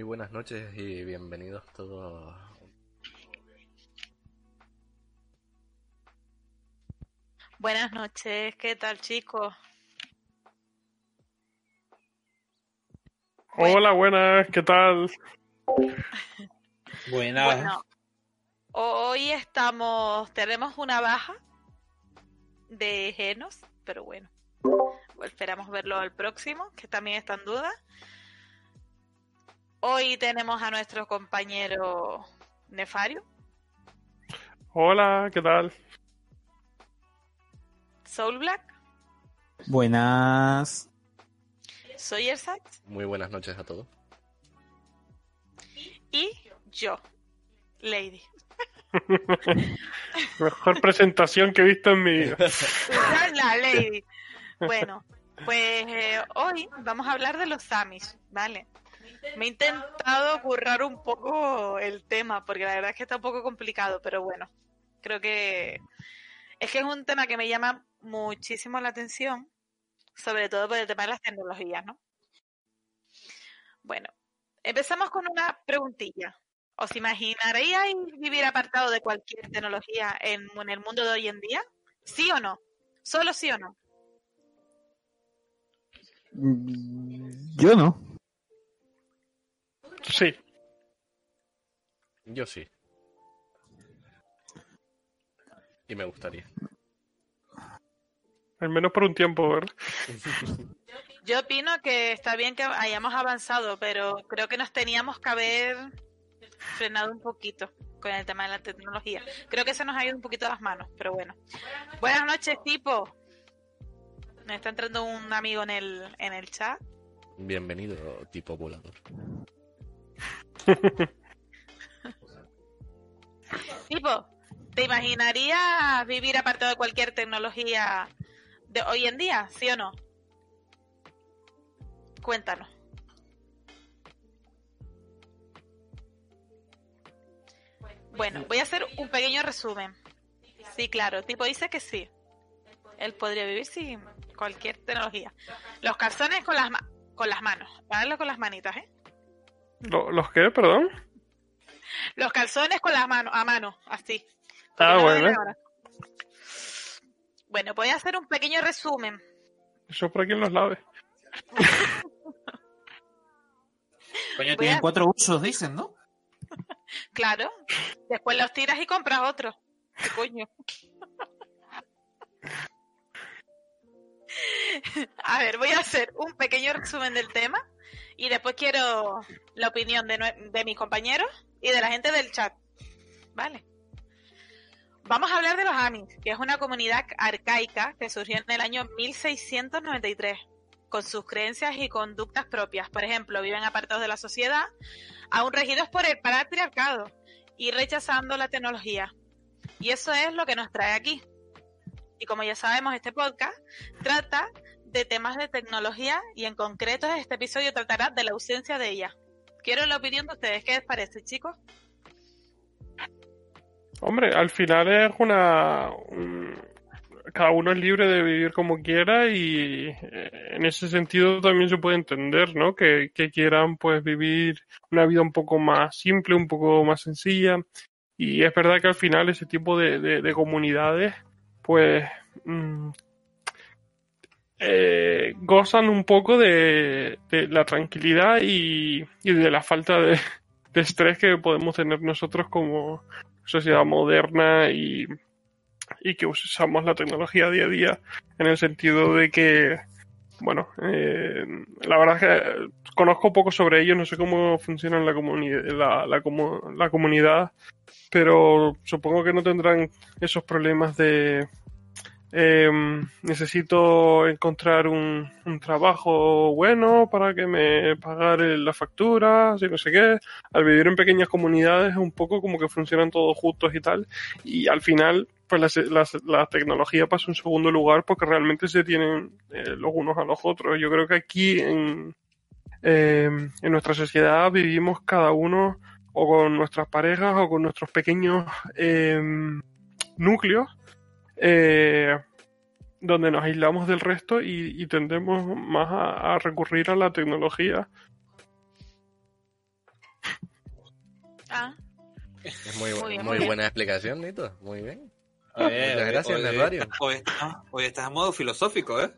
Muy buenas noches y bienvenidos todos. Buenas noches, ¿qué tal chicos? Hola, buenas, ¿qué tal? Buenas. Bueno, hoy estamos, tenemos una baja de Genos, pero bueno, esperamos verlo al próximo, que también está en duda. Hoy tenemos a nuestro compañero Nefario, Hola, ¿qué tal? Soul Black, Buenas. soy Ersax Muy buenas noches a todos. y yo, Lady. Mejor presentación que he visto en mi vida. La Lady. Bueno, pues eh, hoy vamos a hablar de los Samis, ¿vale? Me he intentado currar un poco el tema, porque la verdad es que está un poco complicado, pero bueno, creo que es que es un tema que me llama muchísimo la atención, sobre todo por el tema de las tecnologías, ¿no? Bueno, empezamos con una preguntilla. ¿Os imaginaríais vivir apartado de cualquier tecnología en, el mundo de hoy en día? ¿Sí o no? ¿Solo sí o no? Yo no. Sí, Yo sí. Y me gustaría. al menos por un tiempo, ¿verdad? Yo opino que está bien que hayamos avanzado, pero creo que nos teníamos que haber frenado un poquito con el tema de la tecnología. Creo que se nos ha ido un poquito de las manos, pero bueno. Buenas noches, tipo. Me está entrando un amigo en el, en el chat. Bienvenido, tipo volador. Tipo, ¿te imaginarías vivir apartado de cualquier tecnología de hoy en día? ¿Sí o no? Cuéntanos. Bueno, voy a hacer un pequeño resumen. Sí, claro, tipo dice que sí. Él podría vivir sin cualquier tecnología. Los calzones con las, con las manos. Háganlo con las manitas, ¿eh? ¿Lo- ¿Los qué, perdón? Los calzones con las manos, a mano, así. Ah, bueno. Bueno, voy a hacer un pequeño resumen. Eso por aquí en los laves. Coño, tienen a- cuatro usos, dicen, ¿no? Claro. Después los tiras y compras otro. ¿Qué coño? A ver, voy a hacer un pequeño resumen del tema y después quiero la opinión de, mis compañeros y de la gente del chat. Vale. Vamos a hablar de los Amis, que es una comunidad arcaica que surgió en el año 1693, con sus creencias y conductas propias. Por ejemplo, viven apartados de la sociedad, aún regidos por el patriarcado y rechazando la tecnología. Y eso es lo que nos trae aquí. Y como ya sabemos, este podcast trata de temas de tecnología y en concreto este episodio tratará de la ausencia de ella. Quiero la opinión de ustedes. ¿Qué les parece, chicos? Hombre, al final es una... un- Cada uno es libre de vivir como quiera y eh, en ese sentido también se puede entender, ¿no? Que, quieran pues vivir una vida un poco más simple, un poco más sencilla. Y es verdad que al final ese tipo de, de- de comunidades pues mm, eh, gozan un poco de, de la tranquilidad y, y de la falta de, de estrés que podemos tener nosotros como sociedad moderna y, y que usamos la tecnología día a día en el sentido de que, bueno, eh, la verdad es que conozco poco sobre ello, no sé cómo funciona la, comuni- la, la, la comunidad, pero supongo que no tendrán esos problemas de eh, necesito encontrar un, un trabajo bueno para que me pagar las facturas y no sé qué. Al vivir en pequeñas comunidades es un poco como que funcionan todos juntos y tal. Y al final, pues la, la, la tecnología pasa en segundo lugar porque realmente se tienen eh, los unos a los otros. Yo creo que aquí en, eh, en nuestra sociedad vivimos cada uno o con nuestras parejas o con nuestros pequeños eh, núcleos eh, donde nos aislamos del resto y, y tendemos más a, a, recurrir a la tecnología. Ah, Es muy, Muy muy, bien, muy bien. buena explicación, Nito. Muy bien. Muchas hoy- gracias, hoy, Nervario. Hoy, estás- hoy estás en modo filosófico, ¿eh?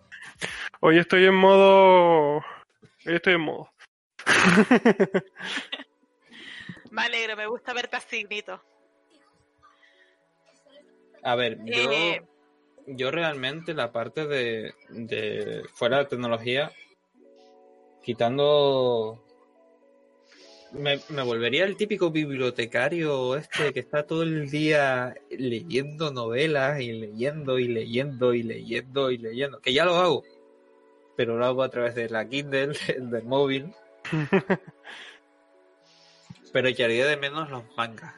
Hoy estoy en modo. Hoy estoy en modo. me alegro, me gusta verte así, Nito. A ver, yo, Eh. yo realmente la parte de, de fuera de tecnología, quitando... Me, me volvería el típico bibliotecario este que está todo el día leyendo novelas y leyendo y leyendo y leyendo y leyendo, que ya lo hago, pero lo hago a través de la Kindle, del móvil, pero echaría de menos los mangas.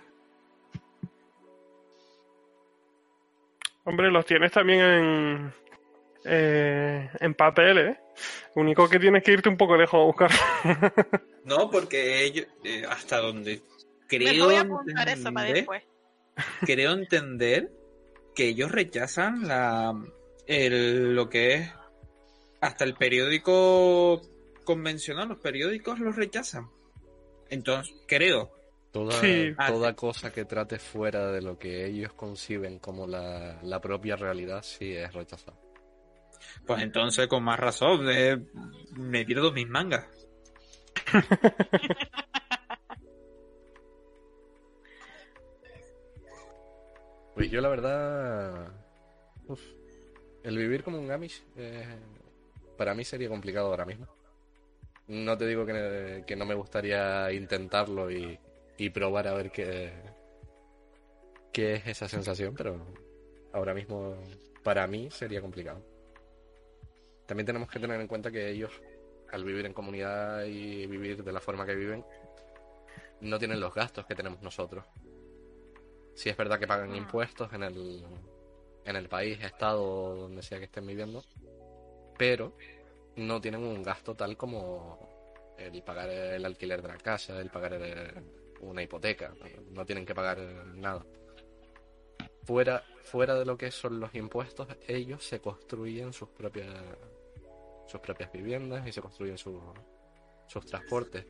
Hombre, los tienes también en. eh, en papel, ¿eh? Lo único que tienes que irte un poco lejos a buscar. No, porque ellos, eh, hasta donde Me creo voy a apuntar eso para entender, después. creo entender que ellos rechazan la el, lo que es hasta el periódico convencional, los periódicos los rechazan. Entonces, creo. Toda, Sí. toda cosa que trate fuera de lo que ellos conciben como la, la propia realidad sí es rechazada. Pues entonces, con más razón, eh, me pierdo mis mangas. Pues yo la verdad... uf, el vivir como un Amish eh, para mí sería complicado ahora mismo. No te digo que, que no me gustaría intentarlo y, y probar a ver qué, qué es esa sensación, pero ahora mismo para mí sería complicado. También tenemos que tener en cuenta que ellos, al vivir en comunidad y vivir de la forma que viven, no tienen los gastos que tenemos nosotros. Sí es verdad que pagan Ah. impuestos en el, en el país, estado, donde sea que estén viviendo, pero no tienen un gasto tal como el pagar el alquiler de la casa, el pagar el- una hipoteca, no tienen que pagar nada. Fuera, fuera de lo que son los impuestos, ellos se construyen sus propias sus propias viviendas y se construyen sus sus transportes.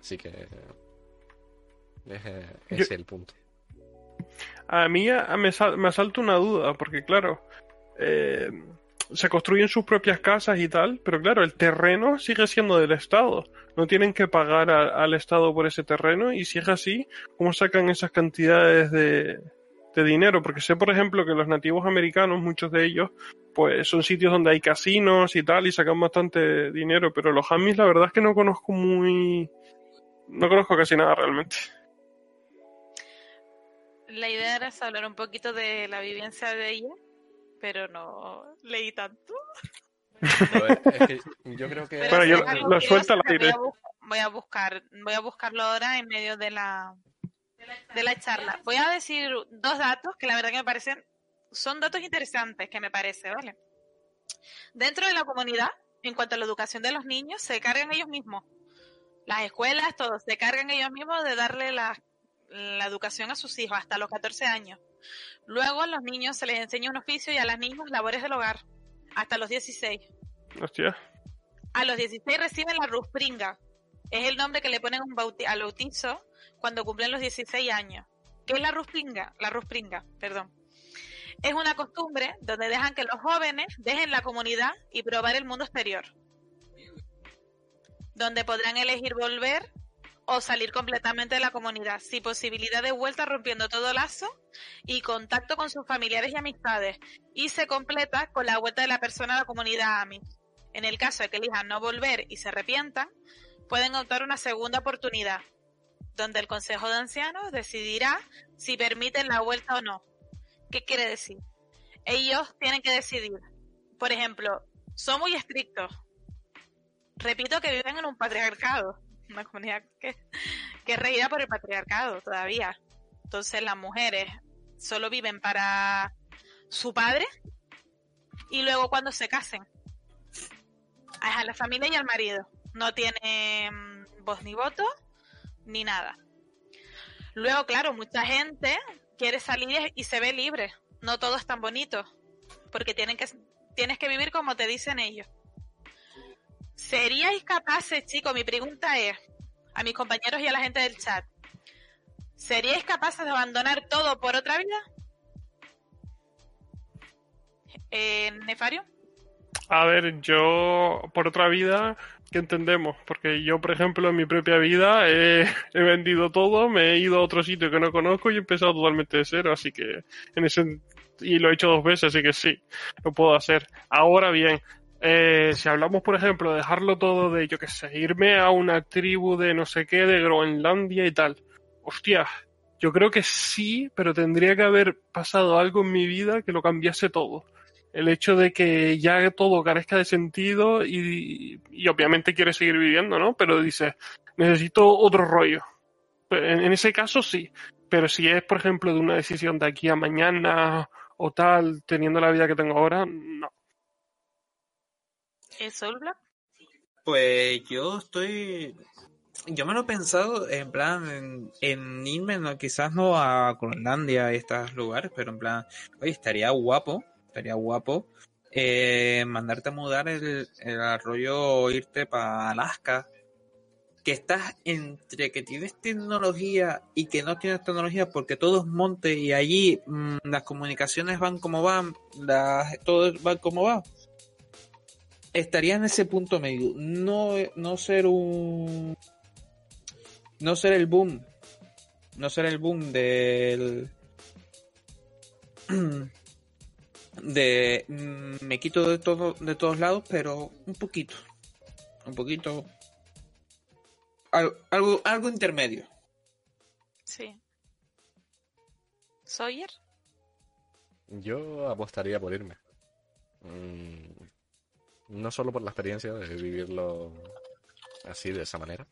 Así que eh, ese es el punto. A mí a- me, sal- me asalta una duda, porque claro, eh, se construyen sus propias casas y tal, pero claro, el terreno sigue siendo del Estado. No tienen que pagar al Estado por ese terreno y si es así, ¿cómo sacan esas cantidades de, de dinero? Porque sé, por ejemplo, que los nativos americanos, muchos de ellos, pues son sitios donde hay casinos y tal y sacan bastante dinero, pero los Amis la verdad es que no conozco muy... No conozco casi nada realmente. La idea era hablar un poquito de la vivencia de ella, pero no leí tanto. Pues, es que yo creo que Pero yo lo- suelto al voy a aire. Voy a buscar, voy a buscarlo ahora en medio de la de la charla. Voy a decir dos datos que la verdad que me parecen son datos interesantes que me parece, ¿vale? Dentro de la comunidad, en cuanto a la educación de los niños, se cargan ellos mismos. Las escuelas, todos, se cargan ellos mismos de darle la, la educación a sus hijos hasta los 14 años. Luego a los niños se les enseña un oficio y a las niñas labores del hogar hasta los 16. Hostia. A los 16 reciben la ruspringa. Es el nombre que le ponen un bauti- al bautizo cuando cumplen los 16 años. ¿Qué es la ruspringa? La ruspringa, perdón. Es una costumbre donde dejan que los jóvenes dejen la comunidad y probar el mundo exterior. Donde podrán elegir volver o salir completamente de la comunidad, sin posibilidad de vuelta rompiendo todo lazo y contacto con sus familiares y amistades. Y se completa con la vuelta de la persona a la comunidad AMI. En el caso de que elijan no volver y se arrepientan, pueden optar una segunda oportunidad, donde el Consejo de Ancianos decidirá si permiten la vuelta o no. ¿Qué quiere decir? Ellos tienen que decidir. Por ejemplo, son muy estrictos. Repito que viven en un patriarcado, una comunidad que, que es regida por el patriarcado todavía. Entonces las mujeres solo viven para su padre y luego cuando se casen. A la familia y al marido. No tiene mm, voz ni voto ni nada. Luego, claro, mucha gente quiere salir y se ve libre. No todo es tan bonito. Porque tienen que, tienes que vivir como te dicen ellos. ¿Seríais capaces, chicos? Mi pregunta es, a mis compañeros y a la gente del chat. ¿Seríais capaces de abandonar todo por otra vida? Eh, ¿Nefario? A ver, yo por otra vida, ¿qué entendemos? Porque yo, por ejemplo, en mi propia vida he, he vendido todo, me he ido a otro sitio que no conozco y he empezado totalmente de cero, así que en ese y lo he hecho dos veces, así que sí, lo puedo hacer. Ahora bien, eh, si hablamos, por ejemplo, de dejarlo todo de, yo qué sé, irme a una tribu de no sé qué, de Groenlandia y tal. Hostia, yo creo que sí, pero tendría que haber pasado algo en mi vida que lo cambiase todo. El hecho de que ya todo carezca de sentido y, y obviamente quieres seguir viviendo, ¿no? Pero dices, necesito otro rollo. En ese caso sí, pero si es, por ejemplo, de una decisión de aquí a mañana o tal, teniendo la vida que tengo ahora, no. ¿Es Soul Black? Pues yo estoy. Yo me lo he pensado en plan en, en irme, quizás no a Groenlandia y estos lugares, pero en plan, oye, estaría guapo, estaría guapo eh, mandarte a mudar el, el arroyo, irte para Alaska, que estás entre que tienes tecnología y que no tienes tecnología porque todo es monte y allí mm, las comunicaciones van como van, las, todo va como va. Estaría en ese punto medio. No, no ser un. No ser el boom. No ser el boom del. De. mm, Me quito de, todo, de todos lados, pero un poquito. Un poquito. Al- Algo, algo intermedio. Sí. ¿Sawyer? Yo apostaría por irme. Mm, No solo por la experiencia de vivirlo así, de esa manera,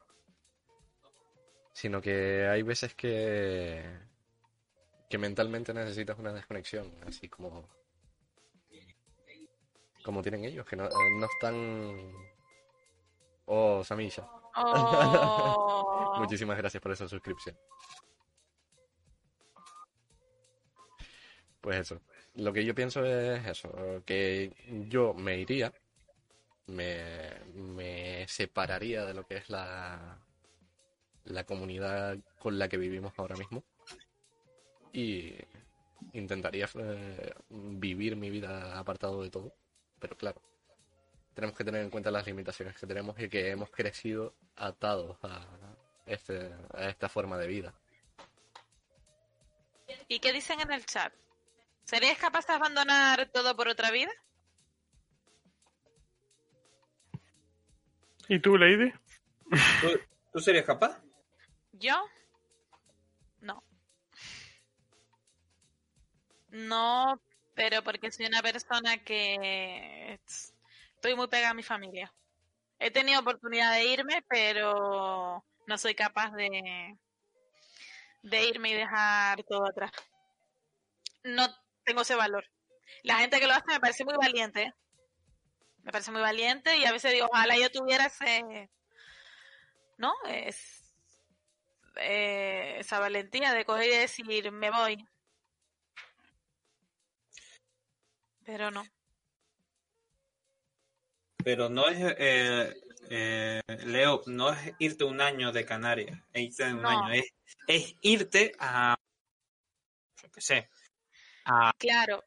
sino que hay veces que, que mentalmente necesitas una desconexión, así como, como tienen ellos, que no, eh, no están... Oh, Samilla, Oh. muchísimas gracias por esa suscripción. Pues eso, lo que yo pienso es eso, que yo me iría, me, me separaría de lo que es la, la comunidad con la que vivimos ahora mismo y intentaría eh, vivir mi vida apartado de todo, pero claro, tenemos que tener en cuenta las limitaciones que tenemos y que hemos crecido atados a, este, a esta forma de vida. ¿Y qué dicen en el chat? ¿Seríais capaz de abandonar todo por otra vida? ¿Y tú, Lady? ¿Tú, tú serías capaz? ¿Yo? No. No, pero porque soy una persona que es- estoy muy pegada a mi familia. He tenido oportunidad de irme, pero no soy capaz de, de irme y dejar todo atrás. No tengo ese valor. La gente que lo hace me parece muy valiente. Me parece muy valiente y a veces digo, ojalá yo tuviera ese, ¿no? Es, eh, esa valentía de coger y decir, me voy. Pero no. Pero no es, eh, eh, Leo, no es irte un año de Canarias, es irte un No. año, es, es irte a, yo qué sé, a, Claro.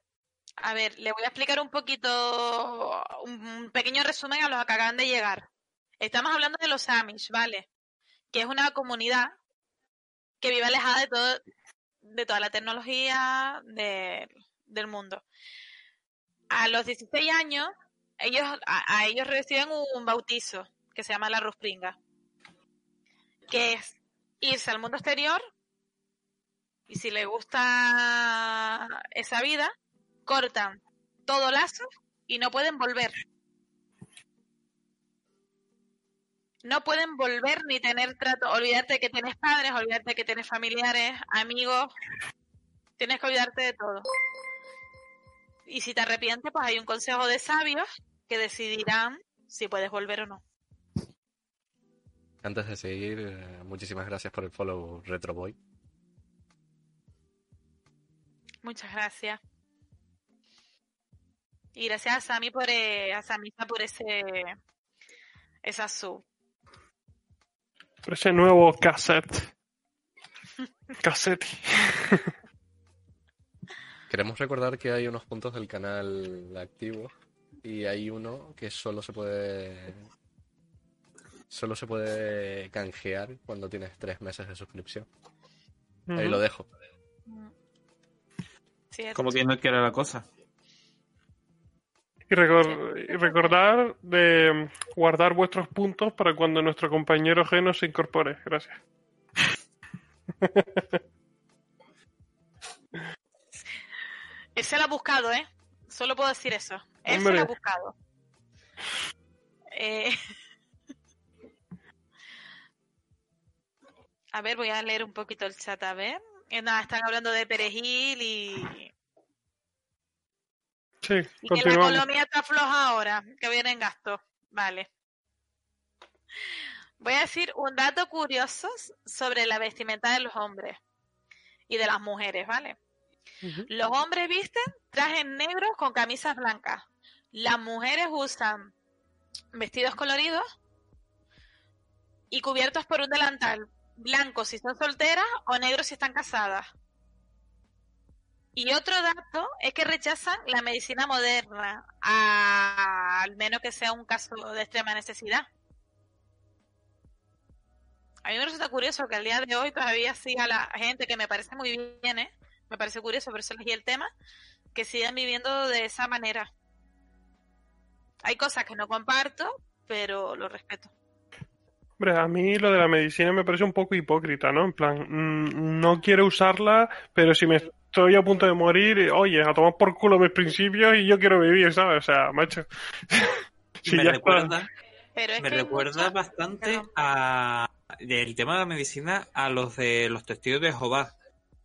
A ver, le voy a explicar un poquito, un pequeño resumen a los que acaban de llegar. Estamos hablando de los Amish, ¿vale? Que es una comunidad que vive alejada de todo, de toda la tecnología de- del mundo. A los 16 años, ellos, a, a ellos reciben un, un bautizo que se llama la Ruspringa, que es irse al mundo exterior y si le gusta esa vida, cortan todo lazo y no pueden volver. No pueden volver ni tener trato. Olvidarte que tienes padres, olvidarte que tienes familiares, amigos. Tienes que olvidarte de todo. Y si te arrepientes, pues hay un consejo de sabios que decidirán si puedes volver o no. Antes de seguir, eh, muchísimas gracias por el follow Retroboy. Muchas gracias. Y gracias a Sami por, eh, a Samisa por ese, esa sub. Por ese nuevo cassette. Cassette. Queremos recordar que hay unos puntos del canal activos y hay uno que solo se puede solo se puede canjear cuando tienes tres meses de suscripción. Ahí lo dejo. Cierto. Como que no quiere la cosa. Y, recor- y recordar de guardar vuestros puntos para cuando nuestro compañero Geno se incorpore. Gracias. Él se lo ha buscado, ¿eh? Solo puedo decir eso. Él se lo ha buscado. Eh, A ver, voy a leer un poquito el chat, a ver. Eh, nada, están hablando de perejil y, Sí, y que la economía está floja ahora, que viene en gasto. Vale. Voy a decir un dato curioso sobre la vestimenta de los hombres y de las mujeres, ¿vale? Los hombres visten trajes negros con camisas blancas. Las mujeres usan vestidos coloridos y cubiertos por un delantal blanco si son solteras o negro si están casadas. Y otro dato es que rechazan la medicina moderna, al menos que sea un caso de extrema necesidad. A mí me resulta curioso que al día de hoy todavía siga la gente, que me parece muy bien, ¿eh? me parece curioso, por eso elegí el tema, que sigan viviendo de esa manera. Hay cosas que no comparto, pero lo respeto. Hombre, a mí lo de la medicina me parece un poco hipócrita, ¿no? En plan, mm, no quiero usarla, pero si me estoy a punto de morir, eh, oye, a tomar por culo mis principios y yo quiero vivir, ¿sabes? O sea, macho. Si me ya está- recuerda, Pero es me recuerda bastante a del tema de la medicina a los de los testigos de Jehová.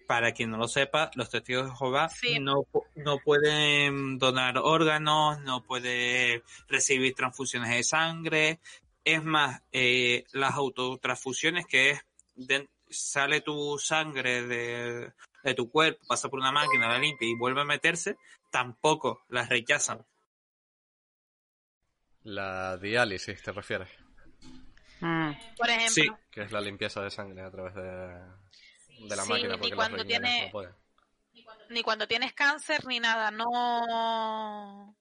Para quien no lo sepa, los testigos de Jehová Sí. no, no pueden donar órganos, no pueden recibir transfusiones de sangre. Es más, eh, las autotransfusiones, que es de- sale tu sangre de, de tu cuerpo, pasa por una máquina, la limpia y vuelve a meterse, tampoco las rechazan. La diálisis, ¿te refieres? Mm, Por ejemplo, Sí. Que es la limpieza de sangre a través de, de la Sí, máquina porque los cuando tiene- no ni cuando tienes cáncer ni nada, no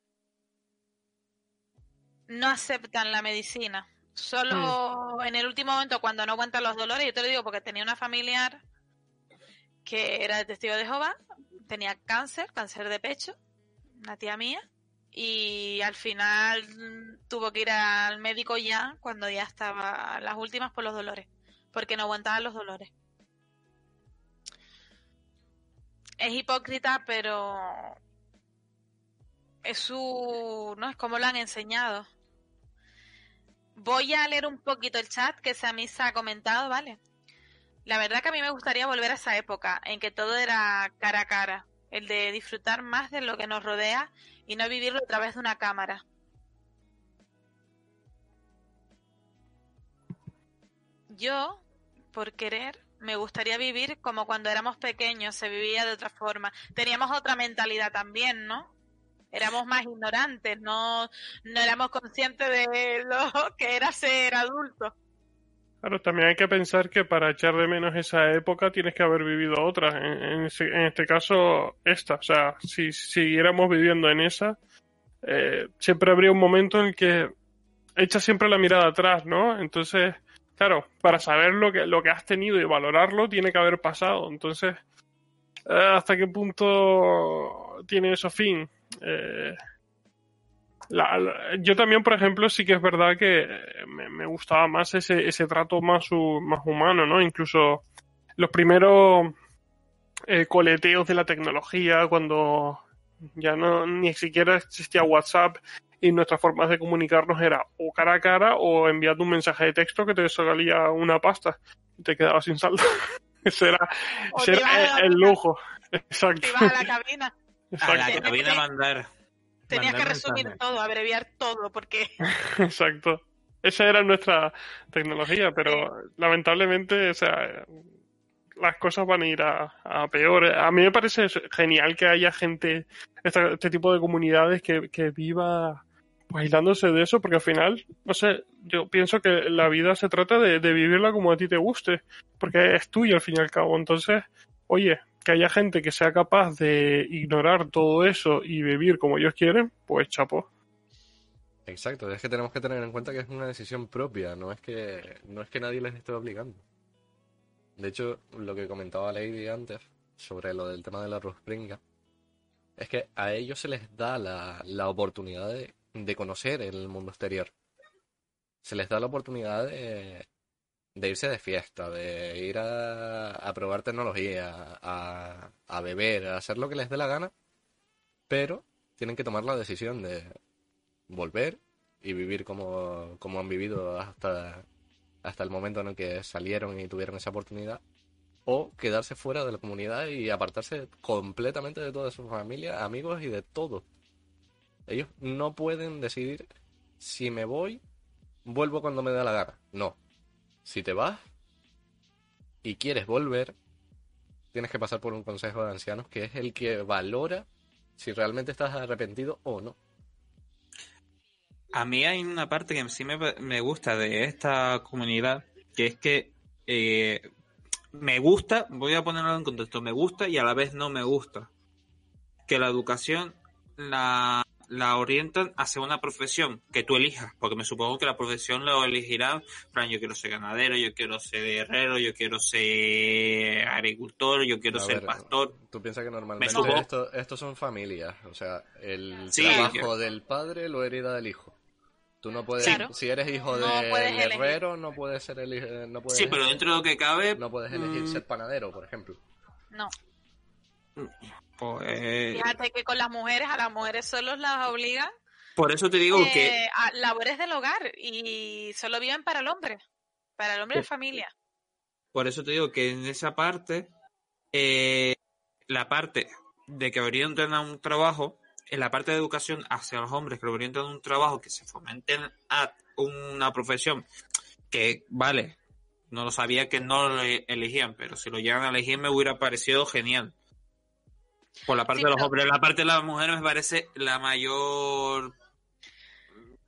no aceptan la medicina. Solo en el último momento cuando no aguantan los dolores, yo te lo digo porque tenía una familiar que era testigo de Jehová, tenía cáncer, cáncer de pecho, una tía mía, y al final tuvo que ir al médico ya cuando ya estaba las últimas por los dolores, porque no aguantaban los dolores. es hipócrita, pero es su, no es como lo han enseñado. Voy a leer un poquito el chat que Samisa ha comentado, ¿vale? La verdad que a mí me gustaría volver a esa época en que todo era cara a cara, el de disfrutar más de lo que nos rodea y no vivirlo a través de una cámara. Yo, por querer, me gustaría vivir como cuando éramos pequeños, se vivía de otra forma. Teníamos otra mentalidad también, ¿no? Éramos más ignorantes, no, no éramos conscientes de lo que era ser adulto. Claro, también hay que pensar que para echar de menos esa época tienes que haber vivido otra. En, en en este caso, esta. O sea, si siguiéramos viviendo en esa, eh, siempre habría un momento en el que echas siempre la mirada atrás, ¿no? Entonces, claro, para saber lo que, lo que has tenido y valorarlo, tiene que haber pasado. Entonces, eh, ¿hasta qué punto tiene eso fin? Eh, la- la- yo también, por ejemplo, sí que es verdad que eh, me, me gustaba más ese, ese trato más, más humano, ¿no? Incluso los primeros eh, coleteos de la tecnología, cuando ya no ni siquiera existía WhatsApp y nuestras formas de comunicarnos era o cara a cara o enviando un mensaje de texto que te salía una pasta y te quedabas sin saldo. ese era, ese el, lujo. Exacto. Te ibas a la cabina, La Exacto. cabina a mandar. tenías que resumir mensajes. todo, abreviar todo, porque Exacto. Esa era nuestra tecnología, pero lamentablemente, o sea, las cosas van a ir a, a peor. A mí me parece genial que haya gente, este tipo de comunidades que, que viva aislándose de eso, porque al final, no sé, yo pienso que la vida se trata de, de vivirla como a ti te guste, porque es tuya al fin y al cabo. Entonces, oye, que haya gente que sea capaz de ignorar todo eso y vivir como ellos quieren, pues chapo. Exacto, es que tenemos que tener en cuenta que es una decisión propia, no es que, no es que nadie les esté obligando. De hecho, lo que comentaba Lady antes sobre lo del tema de la Ruspringa, es que a ellos se les da la, la oportunidad de, de conocer el mundo exterior. Se les da la oportunidad de, de irse de fiesta, de ir a, a probar tecnología, a, beber, a hacer lo que les dé la gana, pero tienen que tomar la decisión de volver y vivir como, como han vivido hasta, hasta el momento en el que salieron y tuvieron esa oportunidad, o quedarse fuera de la comunidad y apartarse completamente de toda su familia, amigos y de todo. Ellos no pueden decidir si me voy, vuelvo cuando me da la gana. No. Si te vas y quieres volver, tienes que pasar por un consejo de ancianos que es el que valora si realmente estás arrepentido o no. A mí hay una parte que sí me, me gusta de esta comunidad, que es que eh, me gusta, voy a ponerlo en contexto, me gusta y a la vez no me gusta. Que la educación la, la orientan hacia una profesión que tú elijas, porque me supongo que la profesión lo elegirán, plan, yo quiero ser ganadero, yo quiero ser herrero, yo quiero ser agricultor, yo quiero A ser ver, pastor. Tú piensas que normalmente supongo- esto, estos son familias, o sea, el Sí, trabajo del padre lo hereda del hijo. Tú no puedes, Claro. si eres hijo No elegir. herrero, no puedes ser el, eh, no puedes, Sí, pero dentro de lo que cabe, no puedes elegir mm, ser panadero, por ejemplo. No. Pues, Fíjate que con las mujeres, a las mujeres solo las obligan por eso te digo eh, que a labores del hogar y solo viven para el hombre, para el hombre de familia. Por eso te digo que en esa parte, eh, la parte de que orientan a un trabajo, en la parte de educación hacia los hombres que orientan a un trabajo, que se fomenten a una profesión, que vale, no lo sabía que no lo e- elegían, pero si lo llegan a elegir me hubiera parecido genial. Por la parte Sí, de los pero- hombres, la parte de las mujeres me parece la mayor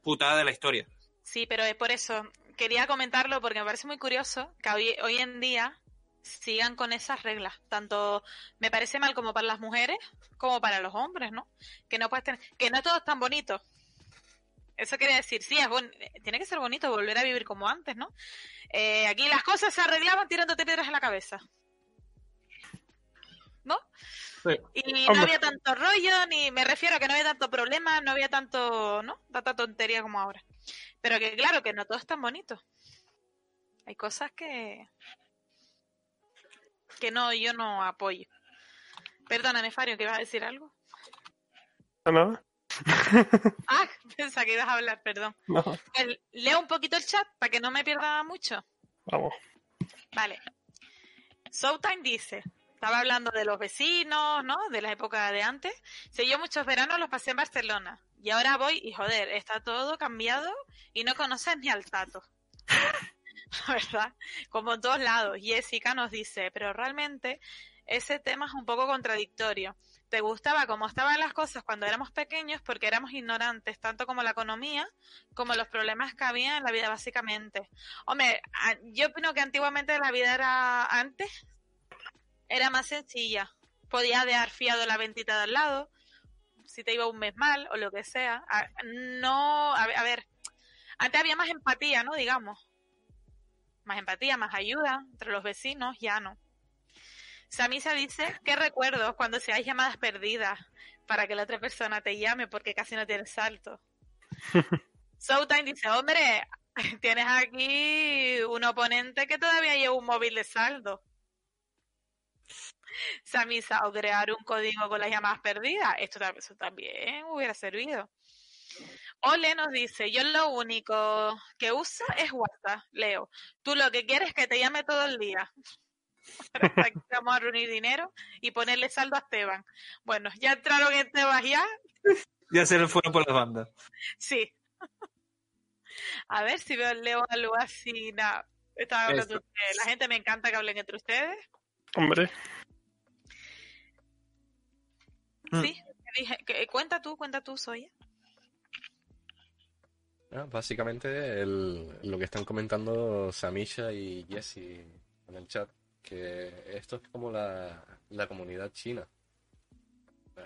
putada de la historia. Sí, pero es por eso. Quería comentarlo porque me parece muy curioso que hoy, hoy en día sigan con esas reglas. Tanto me parece mal como para las mujeres como para los hombres, ¿no? Que no puedes tener, que no todo es tan bonito. Eso quiere decir, sí, es bon- tiene que ser bonito volver a vivir como antes, ¿no? Eh, aquí las cosas se arreglaban tirándote piedras en la cabeza. ¿No? Sí. Y no había tanto rollo, ni me refiero a que no había tanto problema, no había tanto, ¿no? Tanta tontería como ahora. Pero que claro, que no todo es tan bonito. Hay cosas que que no, yo no apoyo. Perdóname, Fario, que ibas a decir algo. ¿Nada? Ah, pensaba que ibas a hablar, perdón. No, El- leo un poquito el chat para que no me pierda mucho. vamos. Vale. Showtime dice, estaba hablando de los vecinos, ¿no? De la época de antes. Si yo muchos veranos los pasé en Barcelona. Y ahora voy y joder, está todo cambiado y no conoces ni al tato. ¿Verdad? Como en todos lados. Jessica nos dice, pero realmente ese tema es un poco contradictorio. ¿Te gustaba cómo estaban las cosas cuando éramos pequeños porque éramos ignorantes, tanto como la economía como los problemas que había en la vida básicamente? Hombre, yo opino que antiguamente la vida era antes era más sencilla. Podías dejar fiado la ventita de al lado, si te iba un mes mal o lo que sea. A- no, a, ver- a ver, antes había más empatía, ¿no? Digamos. Más empatía, más ayuda entre los vecinos, ya no. Samisa dice, ¿qué recuerdos cuando se hay llamadas perdidas para que la otra persona te llame porque casi no tienes salto? Showtime dice, hombre, tienes aquí un oponente que todavía lleva un móvil de saldo. Samisa, o crear un código con las llamadas perdidas. Esto eso también hubiera servido. Ole nos dice, yo lo único que uso es WhatsApp, Leo. Tú lo que quieres es que te llame todo el día. Vamos a reunir dinero y ponerle saldo a Esteban. Bueno, ya entraron en Esteban ya. Ya se le fueron por las bandas. Sí. A ver si veo leo algo así. Nada. Estaba hablando Esto. ustedes. La gente me encanta que hablen entre ustedes. Hombre, Mm. Sí. dije, que- cuenta tú, cuenta tú, Soya. Ah, básicamente el- lo que están comentando Samisha y Jesse en el chat, que esto es como la, la comunidad china. Eh,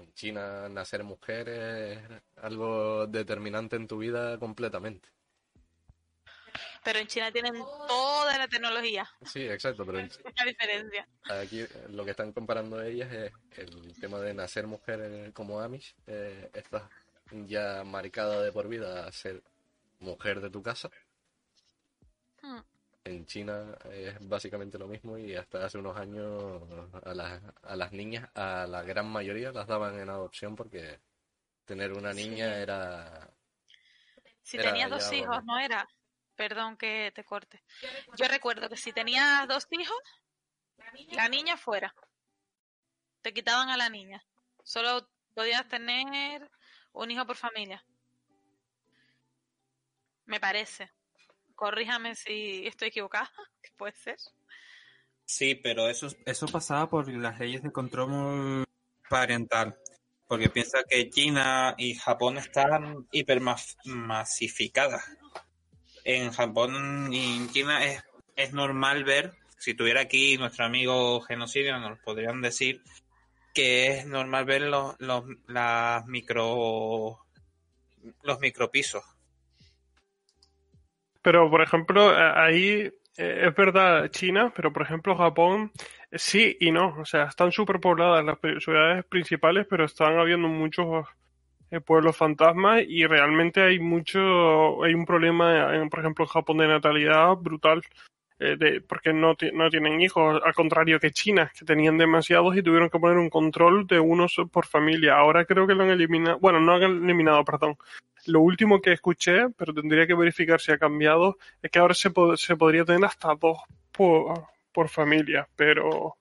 En China nacer mujer es algo determinante en tu vida completamente. Pero en China tienen toda la tecnología. Sí, exacto, pero en- Una diferencia. aquí lo que están comparando ellas es el tema de nacer mujer como Amish. eh, estás ya marcada de por vida a ser mujer de tu casa. Hmm. En China es básicamente lo mismo y hasta hace unos años a las, a las niñas, a la gran mayoría las daban en adopción porque tener una niña Sí. era... Si Era tenías dos hijos, bueno. no era. Perdón que te corte. Yo recuerdo que si tenías dos hijos, la niña fuera. Te quitaban a la niña. Solo podías tener un hijo por familia. Me parece. Corríjame si estoy equivocada, que puede ser. Sí, pero eso, eso pasaba por las leyes de control parental. Porque piensa que China y Japón están hipermasificadas. En Japón y en China es, es normal ver, si tuviera aquí nuestro amigo genocidio, nos podrían decir que es normal ver los, los, las micro, los micropisos. Pero, por ejemplo, ahí eh, es verdad China, pero por ejemplo Japón sí y no. O sea, están superpobladas las ciudades principales, pero están habiendo muchos pueblos fantasmas y realmente hay mucho, hay un problema, en, por ejemplo, en Japón de natalidad brutal. eh, de, porque no, no tienen hijos, al contrario que China, que tenían demasiados y tuvieron que poner un control de unos por familia. Ahora creo que lo han eliminado, bueno, no han eliminado, perdón, lo último que escuché, pero tendría que verificar si ha cambiado, es que ahora se, se podría tener hasta dos por, por familia, pero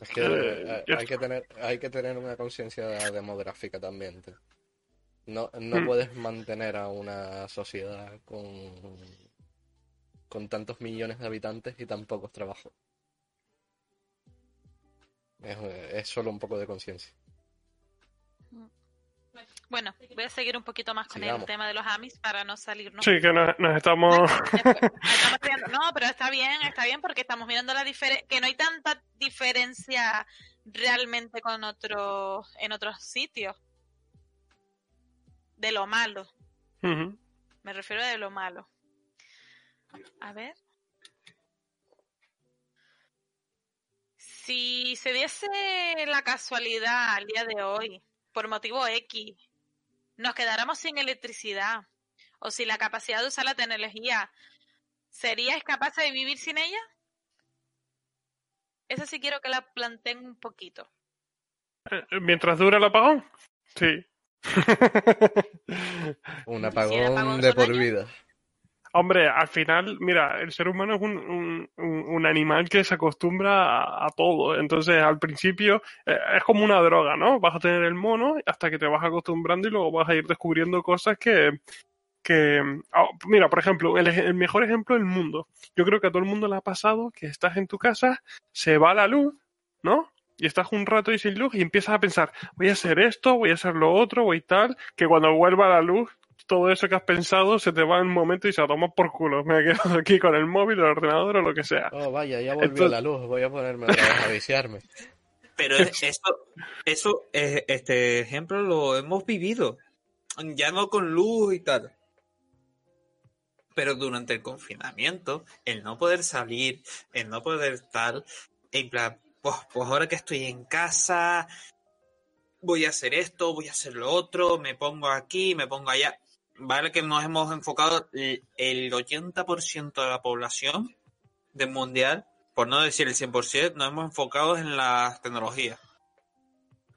Es que Eh, eh, hay, que tener, hay que tener una conciencia demográfica también. tío. No, no Mm. puedes mantener a una sociedad con, con tantos millones de habitantes y tan pocos trabajos. Es, es solo un poco de conciencia. Bueno, voy a seguir un poquito más con Sigamos. el tema de los Amis para no salirnos. sí que nos, nos estamos... No, pero está bien, está bien porque estamos mirando la diferencia, que no hay tanta diferencia realmente con otros, en otros sitios. De lo malo, me refiero de lo malo. A ver. Si se diese la casualidad al día de hoy, por motivo X, nos quedáramos sin electricidad, o si la capacidad de usar la tecnología, ¿serías capaz de vivir sin ella? Eso sí quiero que la planteen un poquito. Eh, Mientras dura el apagón, sí. Un Si apagón de por años. vida. Hombre, al final, mira, el ser humano es un, un- un- animal que se acostumbra a, todo. Entonces, al principio eh, es como una droga, ¿no? Vas a tener el mono hasta que te vas acostumbrando y luego vas a ir descubriendo cosas que... que ah, mira, por ejemplo, el, el mejor ejemplo del mundo. Yo creo que a todo el mundo le ha pasado que estás en tu casa, se va la luz, ¿no? Y estás un rato y sin luz y empiezas a pensar, voy a hacer esto, voy a hacer lo otro, voy tal, que cuando vuelva la luz todo eso que has pensado se te va en un momento y se toma por culo. Me he quedado aquí con el móvil, el ordenador o lo que sea. Oh, vaya, ya volvió Entonces- la luz. Voy a ponerme otra vez a viciarme. Pero es- eso, eso, eh, este ejemplo lo hemos vivido. Ya no con luz y tal. Pero durante el confinamiento, el no poder salir, el no poder estar, en plan, pues, pues ahora que estoy en casa, voy a hacer esto, voy a hacer lo otro, me pongo aquí, me pongo allá. Vale que nos hemos enfocado el el 80% de la población del mundial por no decir el 100%, nos hemos enfocado en las tecnologías.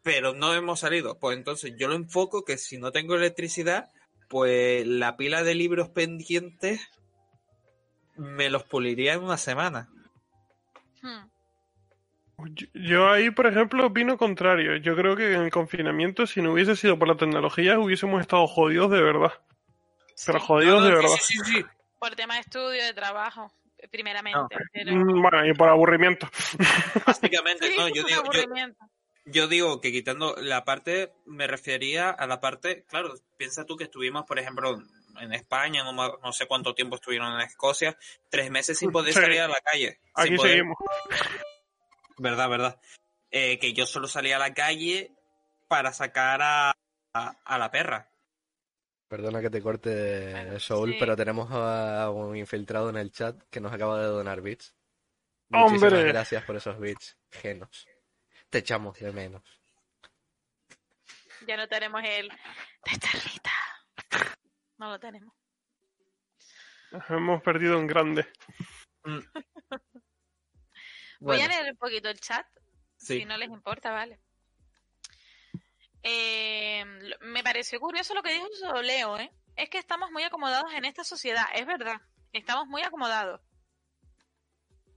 Pero no hemos salido. Pues entonces yo lo enfoco que si no tengo electricidad, pues la pila de libros pendientes me los puliría en una semana. Hmm. Yo- ahí, por ejemplo, opino contrario. Yo creo que en el confinamiento, si no hubiese sido por la tecnología, hubiésemos estado jodidos de verdad. Pero Sí, jodidos No, no, de sí, verdad. sí, sí, sí. por tema de estudio, de trabajo, primeramente. pero- Mm, Bueno, y por aburrimiento. Básicamente, Sí, no, yo digo, aburrimiento. yo digo que quitando la parte, me refería a la parte, claro, piensa tú que estuvimos, por ejemplo, en España, no, no sé cuánto tiempo estuvieron en Escocia, tres meses sin poder Sí. salir a la calle. sin Aquí poder- seguimos. Verdad, verdad. Eh, que yo solo salía a la calle para sacar a, a, a la perra. Perdona que te corte, Bueno, Soul, sí. pero tenemos a un infiltrado en el chat que nos acaba de donar bits. ¡Hombre! Muchísimas gracias por esos bits, genos. Te echamos de menos. Ya no tenemos el de Charlita. No lo tenemos. Nos hemos perdido en grande. Voy Bueno, a leer un poquito el chat, sí. si no les importa, vale. Eh, me pareció curioso lo que dijo Leo, ¿eh? Es que estamos muy acomodados en esta sociedad, es verdad. Estamos muy acomodados.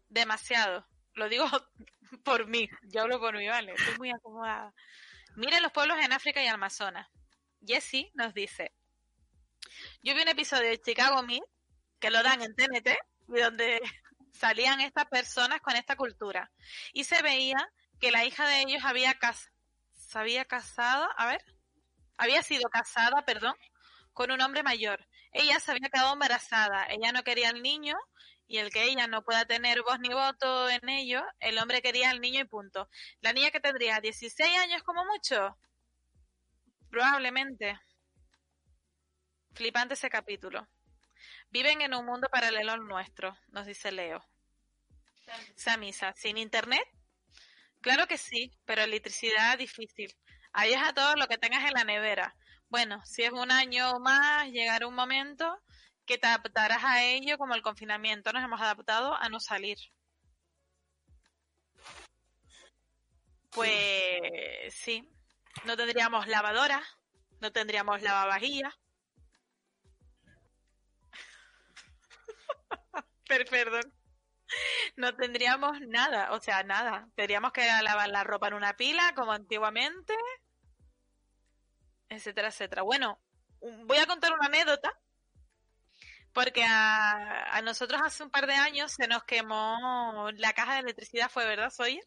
Demasiado. Lo digo por mí, yo hablo por mí, ¿vale? Estoy muy acomodada. Miren los pueblos en África y Amazonas. Jessie nos dice, yo vi un episodio de Chicago Me, que lo dan en TNT, donde salían estas personas con esta cultura. Y se veía que la hija de ellos había, cas había casado, a ver, había sido casada, perdón, con un hombre mayor. Ella se había quedado embarazada, ella no quería al niño y el que ella no pueda tener voz ni voto en ello, el hombre quería al niño y punto. La niña que tendría 16 años como mucho, probablemente. Flipante ese capítulo. Viven en un mundo paralelo al nuestro, nos dice Leo. Samisa, ¿sin internet? Claro que sí, pero electricidad difícil. Ahí es a todo lo que tengas en la nevera. Bueno, si es un año más, llegará un momento que te adaptarás a ello como el confinamiento. Nos hemos adaptado a no salir. Pues sí, no tendríamos lavadora, no tendríamos lavavajillas. Per- Perdón. No tendríamos nada, o sea, nada. Tendríamos que lavar la ropa en una pila como antiguamente, etcétera, etcétera. Bueno, voy a contar una anécdota, porque a, a nosotros hace un par de años se nos quemó la caja de electricidad, fue verdad, soy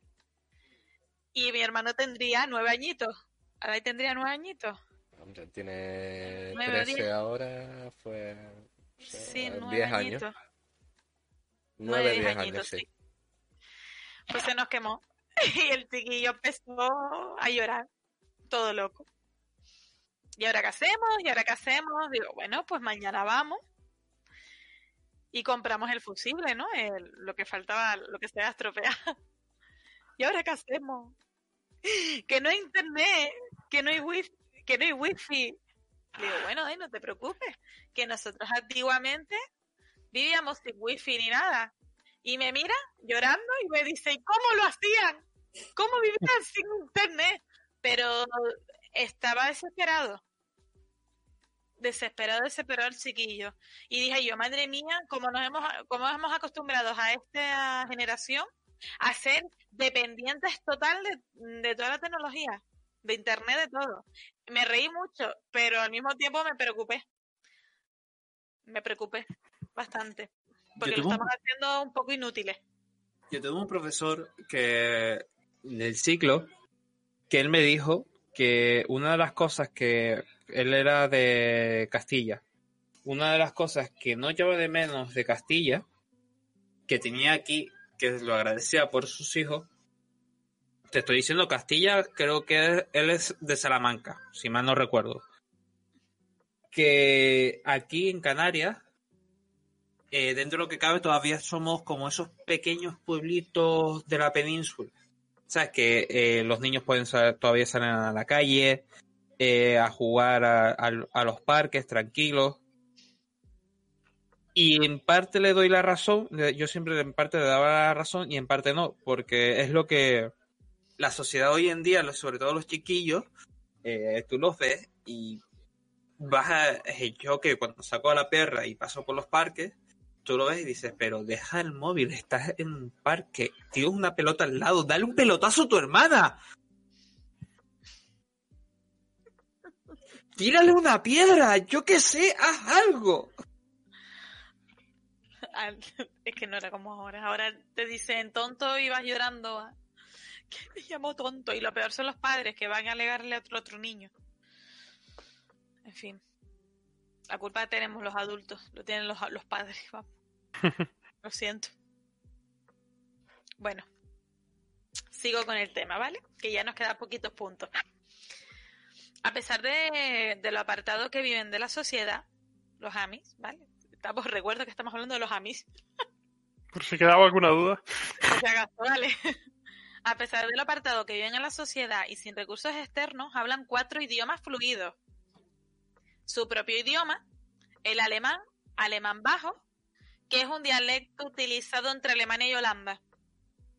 Y mi hermano tendría nueve añitos. Ahora ahí tendría nueve añitos. Hombre, tiene Nueve o 13 diez. ahora, fue... o sea, Sí, nueve 10 años. añitos. 9, diez 10 años, sí. Pues se nos quemó. Y el chiquillo empezó a llorar, todo loco. ¿Y ahora qué hacemos? ¿Y ahora qué hacemos? Digo, bueno, pues mañana vamos y compramos el fusible, ¿no? El- lo que faltaba, lo que se había estropeado. ¿Y ahora qué hacemos? Que no hay internet, que no hay wifi, que no hay wifi. Digo, bueno, ay, no te preocupes, que nosotros antiguamente vivíamos sin wifi ni nada. Y me mira llorando y me dice, ¿y cómo lo hacían? ¿Cómo vivían sin internet? Pero estaba desesperado. Desesperado, desesperado el chiquillo. Y dije yo, madre mía, como nos hemos, como hemos acostumbrado a esta generación a ser dependientes total de, de toda la tecnología, de internet, de todo. Me reí mucho, pero al mismo tiempo me preocupé. Me preocupé bastante. Porque lo tuve un- estamos haciendo un poco inútiles. Yo tengo un profesor que del ciclo que él me dijo que una de las cosas que él era de Castilla, una de las cosas que no lleva de menos de Castilla, que tenía aquí, que lo agradecía por sus hijos, te estoy diciendo Castilla, creo que él es de Salamanca, si mal no recuerdo. Que aquí en Canarias eh, dentro de lo que cabe todavía somos como esos pequeños pueblitos de la península. ¿Sabes? Que eh, los niños pueden todavía salir a la calle, eh, a jugar a, los parques tranquilos. Y en parte le doy la razón, yo siempre en parte le daba la razón y en parte no, porque es lo que la sociedad hoy en día, sobre todo los chiquillos, tú los ves y vas a, yo que cuando saco a la perra y paso por los parques, tú lo ves y dices, pero deja el móvil, estás en un parque, tienes una pelota al lado, dale un pelotazo a tu hermana. Tírale una piedra, yo qué sé, haz algo. Al- Es que no era como ahora. Ahora te dicen tonto y vas llorando. que me llamó tonto. Y lo peor son los padres que van a alegarle a otro, niño. En fin. La culpa tenemos los adultos, lo tienen los, los padres. vamos. Lo siento. Bueno. Sigo con el tema, ¿vale? Que ya nos quedan poquitos puntos. A pesar de, de lo apartado que viven de la sociedad, los Amis, ¿vale? Estamos, recuerdo que estamos hablando de los Amis, Por si quedaba alguna duda. A pesar de lo apartado que viven en la sociedad y sin recursos externos, hablan cuatro idiomas fluidos. Su propio idioma, el alemán, alemán bajo, que es un dialecto utilizado entre Alemania y Holanda,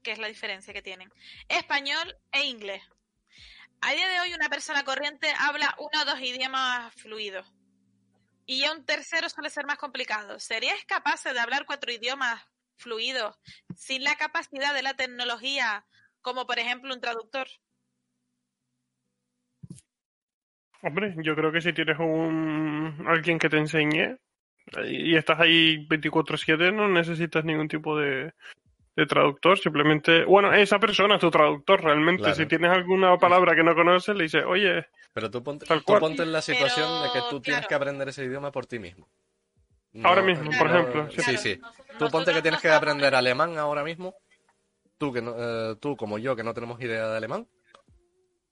que es la diferencia que tienen. Español e inglés. A día de hoy una persona corriente habla uno o dos idiomas fluidos. Y ya un tercero suele ser más complicado. ¿Serías capaz de hablar cuatro idiomas fluidos sin la capacidad de la tecnología, como por ejemplo un traductor? Hombre, yo creo que si tienes un alguien que te enseñe y estás ahí 24/7 no necesitas ningún tipo de, de traductor, simplemente, bueno, esa persona es tu traductor realmente. Claro. Si tienes alguna palabra que no conoces, le dices, oye, Pero tú ponte, tú ponte en la situación de que tú tienes que aprender ese idioma por ti mismo. Ahora mismo, por ejemplo, Sí, sí. Tú ponte que tienes que aprender alemán ahora mismo. Tú, que no- eh, tú como yo, que no tenemos idea de alemán,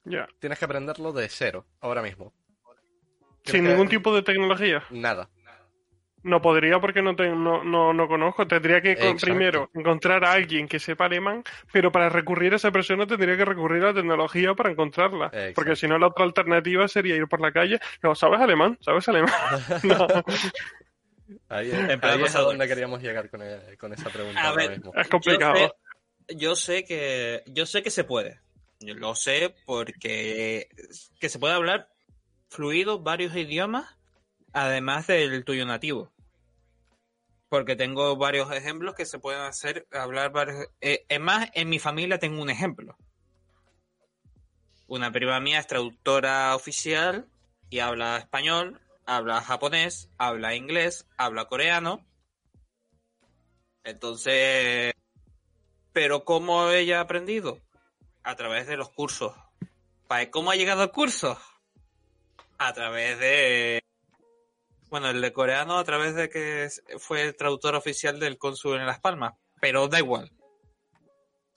ya. tienes que aprenderlo de cero, ahora mismo. Sin que- ningún tipo de tecnología. Nada. No podría porque no, te- no, no, no conozco. Tendría que Exacto. primero encontrar a alguien que sepa alemán, pero para recurrir a esa persona tendría que recurrir a la tecnología para encontrarla. Exacto. Porque si no, la otra alternativa sería ir por la calle. No, ¿sabes alemán? ¿Sabes alemán? No, Ahí, En ahí plan es a donde queríamos llegar con, eh, con esa pregunta A ahora ver. mismo. es complicado. Yo sé que yo sé que se puede. Yo lo sé porque que se puede hablar fluido varios idiomas además del tuyo nativo. Porque tengo varios ejemplos que se pueden hacer hablar varios. eh, es más, en mi familia tengo un ejemplo. Una prima mía es traductora oficial y habla español, habla japonés, habla inglés, habla coreano. Entonces, pero ¿cómo ella ha aprendido? A través de los cursos. Pa- ¿Cómo ha llegado al curso? A través de... Bueno, el de coreano a través de que fue el traductor oficial del cónsul en Las Palmas. Pero da igual.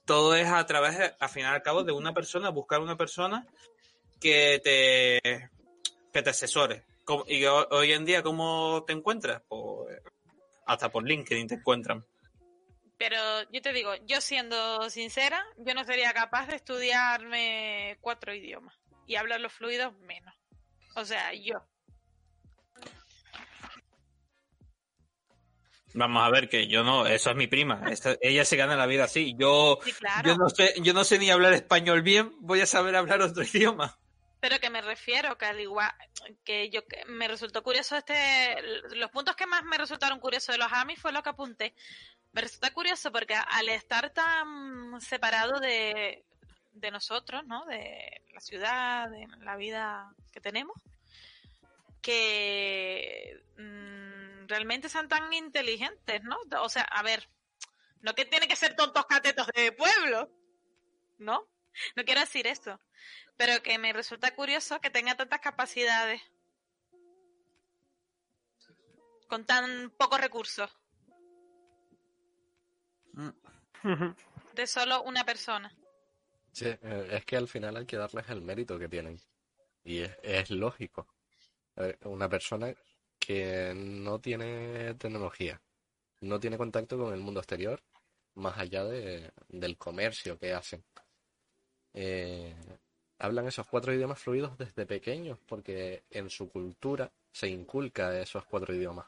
Todo es a través, de, al final al cabo, de una persona, buscar una persona que te, que te asesore. ¿Cómo- Y ho- hoy en día, ¿cómo te encuentras? Pues, hasta por LinkedIn te encuentran. Pero yo te digo, yo siendo sincera, yo no sería capaz de estudiarme cuatro idiomas y hablar los fluidos menos. O sea, yo. Vamos a ver que yo no, eso es mi prima. Esta- ella se gana la vida así. Yo, Sí, claro. yo no sé, yo no sé ni hablar español bien, voy a saber hablar otro idioma. Pero que me refiero que al igual que yo que me resultó curioso este los puntos que más me resultaron curiosos de los AMI fue lo que apunté. Me resulta curioso porque al estar tan separado de, de nosotros, ¿no? De la ciudad, de la vida que tenemos, que mm, realmente sean tan inteligentes, ¿no? O sea, a ver, no que tienen que ser tontos catetos de pueblo, ¿no? No quiero decir eso pero que me resulta curioso que tenga tantas capacidades con tan pocos recursos Ujú. de solo una persona. Sí, eh, es que al final hay que darles el mérito que tienen. Y es, es lógico. Una persona que no tiene tecnología, no tiene contacto con el mundo exterior, más allá de, del comercio que hacen. Eh, hablan esos cuatro idiomas fluidos desde pequeños, porque en su cultura se inculca esos cuatro idiomas.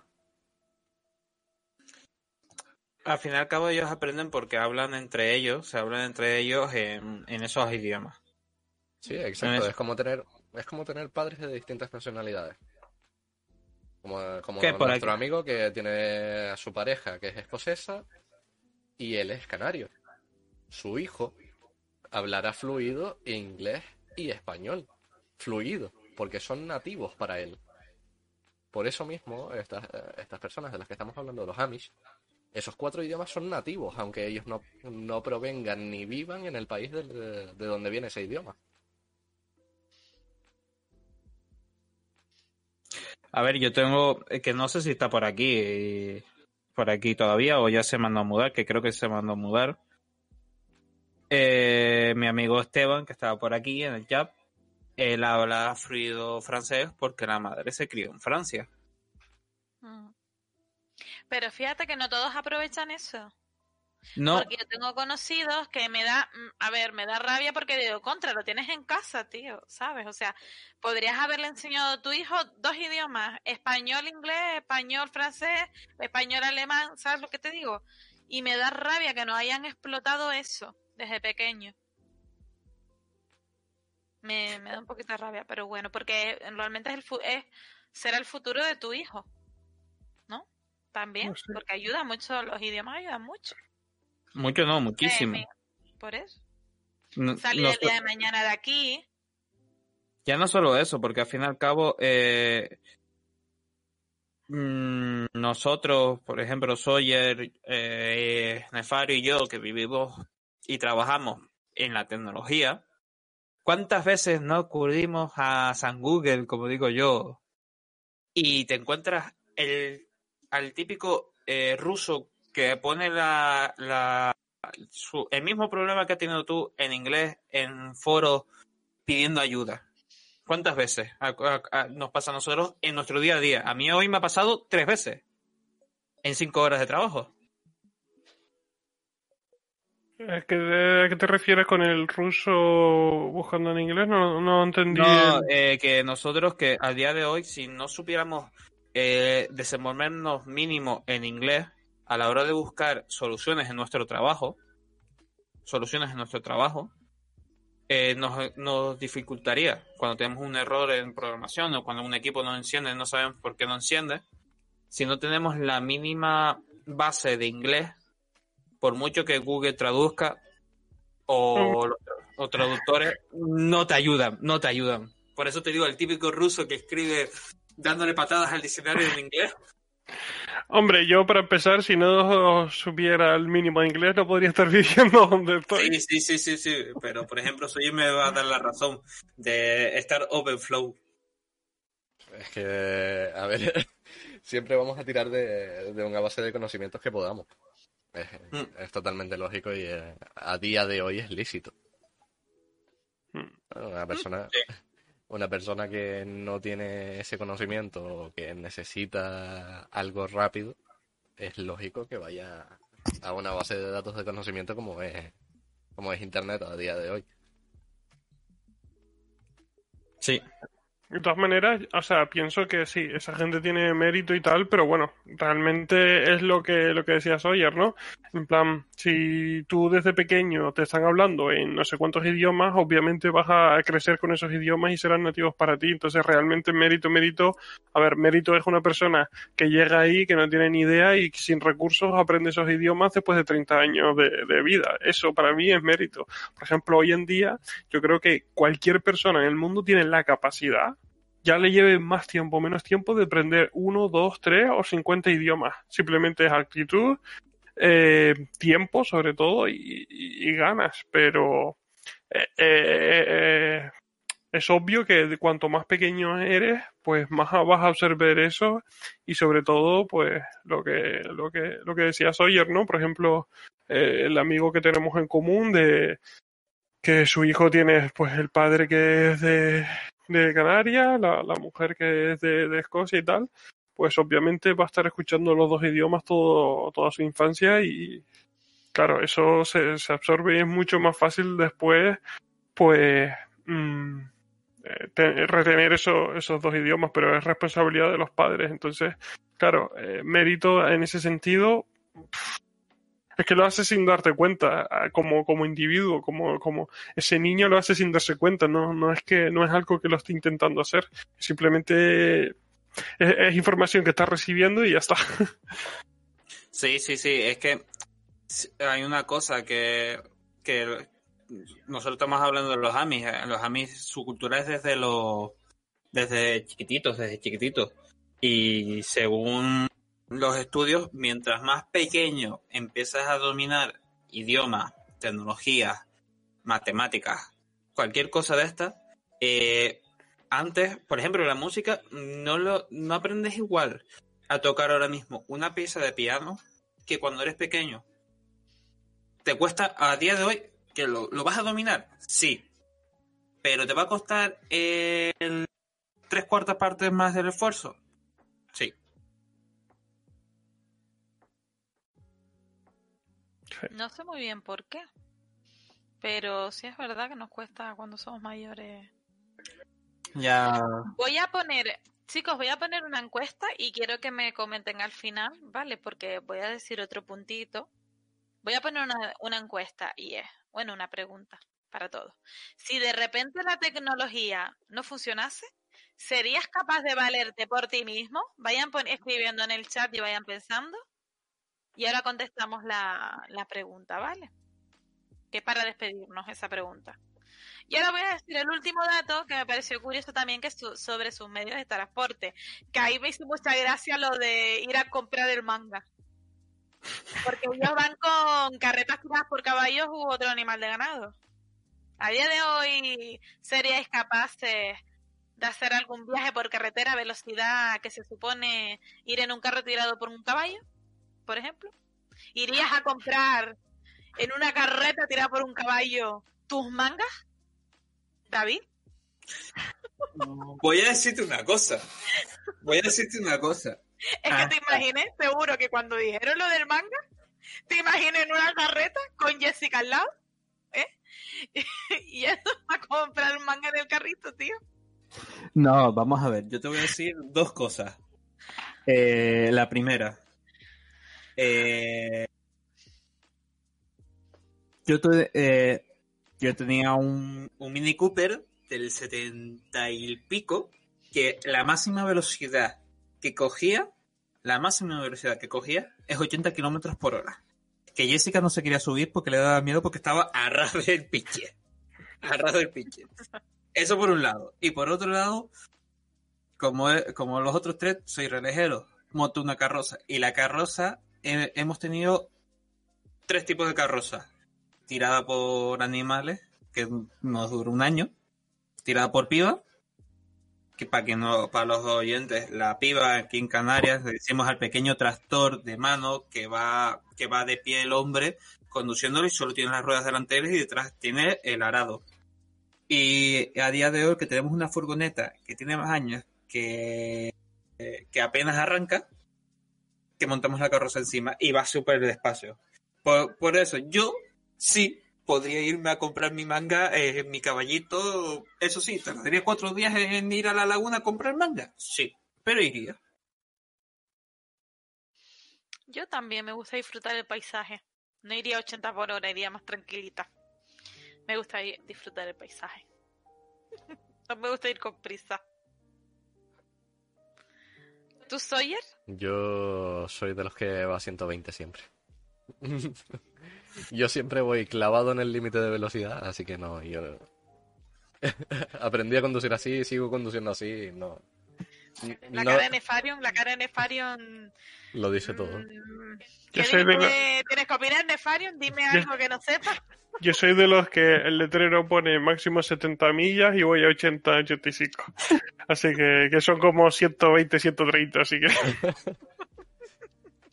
Al fin y al cabo ellos aprenden porque hablan entre ellos, se hablan entre ellos en, en esos idiomas. Sí, exacto. Es- Es como tener, es como tener padres de distintas nacionalidades. Como, como ¿Qué, por nuestro aquí? amigo que tiene a su pareja que es escocesa y él es canario. Su hijo hablará fluido inglés y español. Fluido, porque son nativos para él. Por eso mismo, estas, estas personas de las que estamos hablando, los Amish, esos cuatro idiomas son nativos, aunque ellos no, no provengan ni vivan en el país de, de donde viene ese idioma. A ver, yo tengo, eh, que no sé si está por aquí, eh, por aquí todavía, o ya se mandó a mudar, que creo que se mandó a mudar. Eh, mi amigo Esteban, que estaba por aquí en el chat, él habla fluido francés porque la madre se crió en Francia. Mm. Pero fíjate que no todos aprovechan eso. No, Porque yo tengo conocidos que me da, mm, a ver, me da rabia porque digo, contra, lo tienes en casa, tío, ¿sabes? O sea, podrías haberle enseñado a tu hijo dos idiomas, español, inglés, español, francés, español, alemán, ¿sabes lo que te digo? Y me da rabia que no hayan explotado eso desde pequeño. Me, me da un poquito de rabia, pero bueno, porque realmente es el fu- es, será el futuro de tu hijo, ¿no? También, No sé. porque ayuda mucho, los idiomas ayudan mucho. Mucho no, muchísimo. Eh, por eso. No- Salir no el día de mañana de aquí. Ya no solo eso, porque al fin y al cabo, eh, mm, nosotros, por ejemplo, Sawyer, eh, Nefario y yo, que vivimos y trabajamos en la tecnología, ¿cuántas veces no acudimos a San Google, como digo yo, y te encuentras el, al típico eh, ruso que pone la, la, su- el mismo problema que has tenido tú en inglés en foros pidiendo ayuda? ¿Cuántas veces a- a- a- nos pasa a nosotros en nuestro día a día? A mí hoy me ha pasado tres veces en cinco horas de trabajo. ¿A qué, te refieres con el ruso buscando en inglés? No, no entendí. No, eh, que nosotros que a día de hoy, si no supiéramos eh, desenvolvernos mínimo en inglés a la hora de buscar soluciones en nuestro trabajo, soluciones en nuestro trabajo, eh, nos, dificultaría cuando tenemos un error en programación o cuando un equipo no enciende, no sabemos por qué no enciende. Si no tenemos la mínima base de inglés, por mucho que Google traduzca o, o traductores, no te ayudan, no te ayudan. Por eso te digo, el típico ruso que escribe dándole patadas al diccionario en inglés. Hombre, yo para empezar, si no supiera el mínimo de inglés, no podría estar viviendo donde estoy. Sí, sí, sí, sí, sí. Pero, por ejemplo, Soy me va a dar la razón de estar Overflow. Es que, a ver, siempre vamos a tirar de, de una base de conocimientos que podamos. Es, Mm. es totalmente lógico y eh, a día de hoy es lícito. Mm. Bueno, Una persona, una persona que no tiene ese conocimiento o que necesita algo rápido, es lógico que vaya a una base de datos de conocimiento como es, como es Internet a día de hoy. Sí. De todas maneras, o sea, pienso que sí, esa gente tiene mérito y tal, pero bueno, realmente es lo que, lo que decía Sawyer, ¿no? En plan, si tú desde pequeño te están hablando en no sé cuántos idiomas, obviamente vas a crecer con esos idiomas y serán nativos para ti. Entonces, realmente mérito, mérito, a ver, mérito es una persona que llega ahí, que no tiene ni idea y sin recursos aprende esos idiomas después de 30 años de, vida. Eso para mí es mérito. Por ejemplo, hoy en día, yo creo que cualquier persona en el mundo tiene la capacidad ya le lleve más tiempo menos tiempo de aprender uno, dos, tres o cincuenta idiomas. Simplemente es actitud, eh, tiempo sobre todo y, ganas. Pero eh, eh, es obvio que cuanto más pequeño eres, pues más vas a observar eso y sobre todo, pues lo que lo que lo que decía Sawyer, ¿no? Por ejemplo, el amigo que tenemos en común de que su hijo tiene, pues el padre que es de de Canarias, la, la mujer que es de, de Escocia y tal, pues obviamente va a estar escuchando los dos idiomas todo, toda su infancia y claro, eso se, se absorbe y es mucho más fácil después, pues, mm, eh, te- retener eso, esos dos idiomas, pero es responsabilidad de los padres. Entonces, claro, eh, mérito en ese sentido, es que lo hace sin darte cuenta, como, como individuo, como, como ese niño lo hace sin darse cuenta, no, no es que no es algo que lo esté intentando hacer, simplemente es, información que está recibiendo y ya está. Sí, sí, sí. Es que hay una cosa que, que nosotros estamos hablando de los Amis. eh, Los Amis, su cultura es desde los desde chiquititos, desde chiquititos. Y según los estudios, mientras más pequeño empiezas a dominar idiomas, tecnologías, matemáticas, cualquier cosa de esta, eh, antes, por ejemplo, la música, no, lo, no aprendes igual a tocar ahora mismo una pieza de piano que cuando eres pequeño. ¿Te cuesta a día de hoy que lo, lo vas a dominar? Sí. Pero ¿te va a costar el tres cuartas partes más del esfuerzo? Sí. No sé muy bien por qué. Pero sí es verdad que nos cuesta cuando somos mayores. Ya. Voy a poner, chicos, voy a poner una encuesta y quiero que me comenten al final, ¿vale? Porque voy a decir otro puntito. Voy a poner una, encuesta y es, bueno, una pregunta para todos. Si de repente la tecnología no funcionase, ¿serías capaz de valerte por ti mismo? Vayan escribiendo en el chat y vayan pensando. Y ahora contestamos la, la pregunta, ¿vale? Que para despedirnos esa pregunta. Y ahora voy a decir el último dato que me pareció curioso también, que es su- sobre sus medios de transporte. Que ahí me hizo mucha gracia lo de ir a comprar el manga. Porque ellos van con carretas tiradas por caballos u otro animal de ganado. A día de hoy, ¿seríais capaces de hacer algún viaje por carretera a velocidad que se supone ir en un carro tirado por un caballo, por ejemplo? ¿Irías a comprar en una carreta tirada por un caballo tus mangas, David? Voy a decirte una cosa. Voy a decirte una cosa. Es Ah. que te imaginé, seguro que cuando dijeron lo del manga, te imaginé en una carreta con Jessica al lado, ¿eh? y eso a comprar un manga en el carrito, tío. No, vamos a ver. Yo te voy a decir dos cosas. Eh, la primera. Eh, yo, tuve, eh, yo tenía un, Mini Cooper del 70 y pico que la máxima velocidad que cogía, la máxima velocidad que cogía es 80 kilómetros por hora. Que Jessica no se quería subir porque le daba miedo porque estaba a ras del pinche. A ras del pinche. Eso por un lado. Y por otro lado, como, como los otros tres, soy relejero. Monto una carroza. Y la carroza, hemos tenido tres tipos de carroza. Tirada por animales, que nos duró un año. Tirada por piba, que para que no, para los oyentes, la piba aquí en Canarias decimos al pequeño tractor de mano que va, que va de pie el hombre conduciéndolo y solo tiene las ruedas delanteras y detrás tiene el arado. Y a día de hoy que tenemos una furgoneta que tiene más años que, eh, que apenas arranca, que montamos la carroza encima y va súper despacio. Por, por eso yo sí podría irme a comprar mi manga, eh, mi caballito, eso sí, tardaría cuatro días en ir a la laguna a comprar manga, sí, pero iría. Yo también me gusta disfrutar el paisaje. No iría a 80 por hora, iría más tranquilita. Me gusta ir- disfrutar el paisaje. no me gusta ir con prisa. ¿Tú, Sawyer? Yo soy de los que va a 120 siempre. yo siempre voy clavado en el límite de velocidad, así que no, yo aprendí a conducir así, sigo conduciendo así, no. La No cara de Nefarion, la cara de Nefarion. lo dice todo. mm, Yo ¿qué soy de dice- ¿Tienes que opinar, Nefarion? Dime Yo- algo que no sepas. Yo soy de los que el letrero pone máximo 70 millas y voy a 80, 85. Así que, que son como 120, 130, así que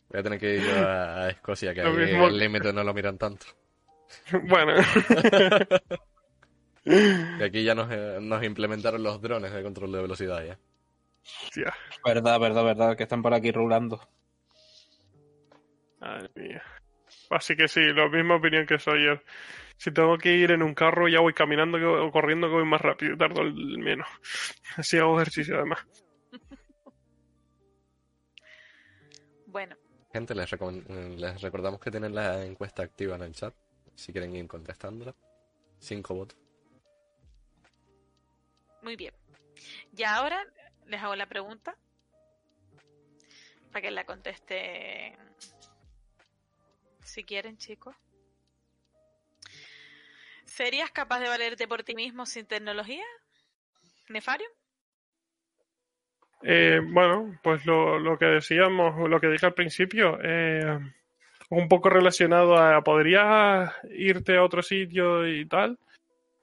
Voy a tener que ir yo a, Escocia, que ahí mismo. el límite no lo miran tanto. bueno. Aquí ya nos, eh, nos implementaron los drones de control de velocidad ya. Hostia, Verdad, verdad, verdad, que están por aquí rulando. madre mía. Así que sí, la misma opinión que soy yo. Si tengo que ir en un carro, ya voy caminando o corriendo que voy más rápido, tardo el menos. Así hago ejercicio además. Bueno, Gente, les, les recordamos que tienen la encuesta activa en el chat, si quieren ir contestándola. Cinco votos. muy bien. Y ahora les hago la pregunta para que la conteste si quieren, chicos. ¿Serías capaz de valerte por ti mismo sin tecnología? ¿Nefario? Eh, bueno, pues lo, lo que decíamos, lo que dije al principio, eh, un poco relacionado a ¿podrías irte a otro sitio y tal?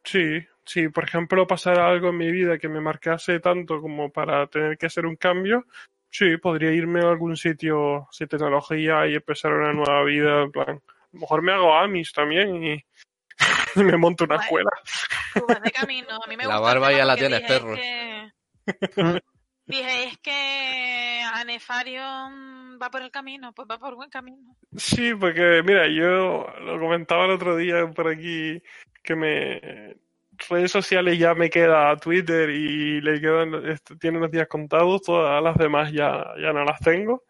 Sí, si por ejemplo pasara algo en mi vida que me marcase tanto como para tener que hacer un cambio, sí, podría irme a algún sitio sin tecnología y empezar una nueva vida, en plan, a lo mejor me hago Amis también y, y me monto una escuela. Vas de camino. A mí me La gusta barba ya la tienes, perro. que- Dije, es que Anefario mm, va por el camino, pues va por buen camino. Sí, porque mira, yo lo comentaba el otro día por aquí que me redes sociales ya me queda Twitter y le quedan est- tiene unos días contados, todas las demás ya, ya no las tengo.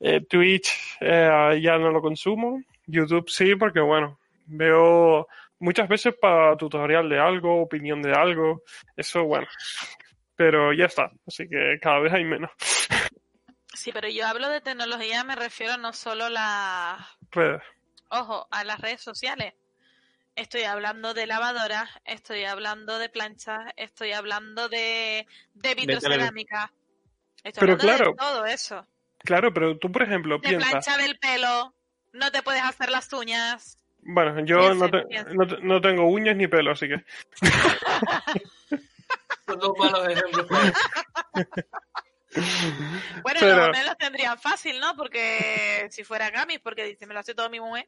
Eh, Twitch eh, ya no lo consumo, YouTube sí, porque bueno, veo muchas veces para tutorial de algo, opinión de algo, eso bueno, pero ya está, así que cada vez hay menos Sí, pero yo hablo de tecnología, me refiero no solo a las, redes. ojo, a las redes sociales. Estoy hablando de lavadoras, estoy hablando de planchas, estoy hablando de, de vitrocerámica. Estoy Pero hablando claro, de todo eso. Claro, pero tú por ejemplo De piensas... plancha del pelo, no te puedes hacer las uñas. Bueno, yo no, te- no, te- no tengo uñas ni pelo, así que. Son dos malos ejemplos. Bueno, Pero- los hombres los tendrían fácil, ¿no? Porque si fuera Gamis, porque dice, me lo hace todo mi mujer.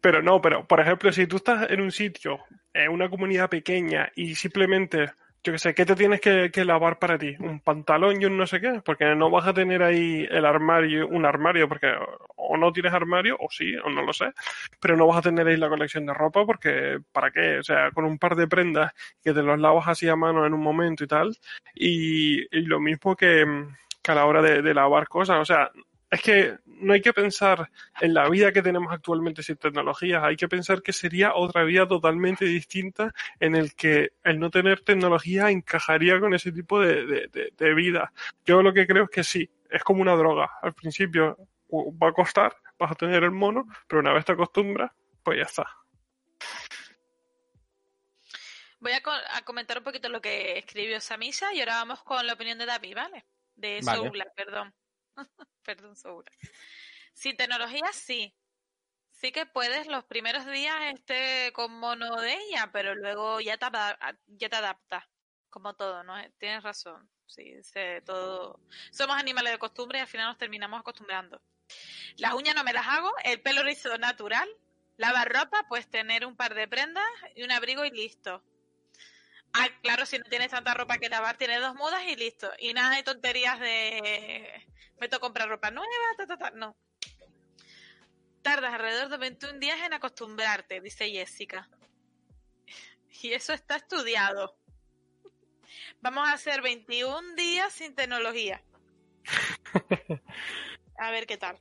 Pero no, pero por ejemplo, si tú estás en un sitio, en una comunidad pequeña y simplemente, yo qué sé, ¿qué te tienes que, que lavar para ti? ¿Un pantalón y un no sé qué? Porque no vas a tener ahí el armario, un armario, porque o no tienes armario, o sí, o no lo sé, pero no vas a tener ahí la colección de ropa porque, ¿para qué? O sea, con un par de prendas que te los lavas así a mano en un momento y tal, y, lo mismo que, que a la hora de, de lavar cosas, o sea, es que no hay que pensar en la vida que tenemos actualmente sin tecnologías. Hay que pensar que sería otra vida totalmente distinta en el que el no tener tecnología encajaría con ese tipo de, de- de- de vida. Yo lo que creo es que sí, es como una droga. Al principio va a costar, vas a tener el mono, pero una vez te acostumbras, pues ya está. Voy a, co- a comentar un poquito lo que escribió Samisa y ahora vamos con la opinión de David, ¿vale? De Vale. Soula, perdón. perdón, Soula. Sin tecnología, sí. Sí que puedes los primeros días este con mono de ella, pero luego ya te, ya te. Como todo, ¿no? Tienes razón. Sí, sé todo. Somos animales de costumbre y al final nos terminamos acostumbrando. Las uñas no me las hago, el pelo rizo natural. Lavar ropa, pues tener un par de prendas y un abrigo y listo. Ah, claro, si no tienes tanta ropa que lavar, tienes dos mudas y listo. Y nada de tonterías de me que comprar ropa nueva, ta, ta, ta. No. Tardas alrededor de 21 días en acostumbrarte, dice Jessica. Y eso está estudiado. Vamos a hacer 21 días sin tecnología. A ver qué tal.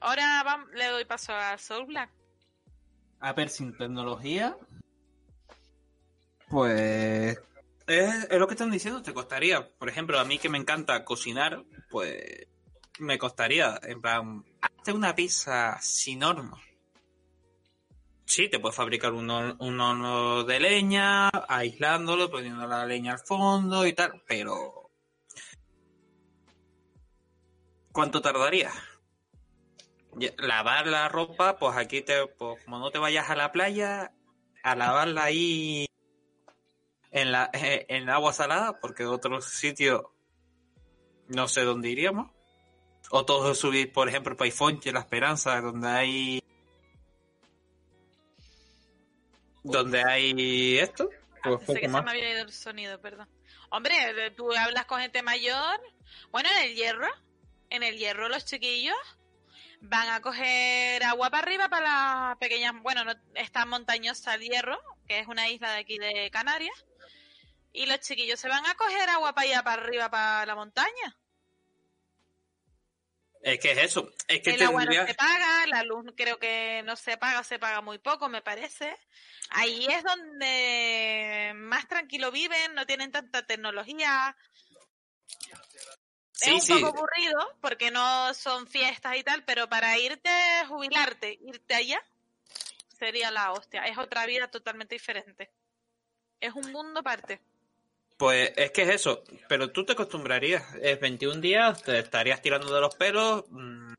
Ahora le doy paso a Soul Black. A ver, sin tecnología. Pues. Es, es lo que están diciendo, te costaría. Por ejemplo, a mí que me encanta cocinar, pues me costaría, en plan, hazte una pizza sin horno. Sí, te puedes fabricar un, un horno de leña, aislándolo, poniendo la leña al fondo y tal, pero... ¿Cuánto tardaría? Lavar la ropa, pues aquí te, pues como no te vayas a la playa, a lavarla ahí en la eh, en agua salada, porque de otro sitio no sé dónde iríamos. O todos subir, por ejemplo, Paifonche, La Esperanza, donde hay donde hay esto. Pues poco que se más. me había ido el sonido, perdón. Hombre, eh, tú hablas con gente mayor. Bueno, en el hierro, en el hierro los chiquillos van a coger agua para arriba para las pequeñas, bueno, no está montañosa el hierro, que es una isla de aquí de Canarias. Y los chiquillos se van a coger agua para allá para arriba para la montaña. Es que es eso. Es que el agua no se paga, la luz creo que no se paga, se paga muy poco, me parece. Ahí es donde más tranquilo viven, no tienen tanta tecnología. Sí, es un sí. poco aburrido porque no son fiestas y tal, pero para irte, jubilarte, irte allá, sería la hostia. Es otra vida totalmente diferente. Es un mundo aparte. Pues es que es eso, pero tú te acostumbrarías. Es 21 días, te estarías tirando de los pelos, mm,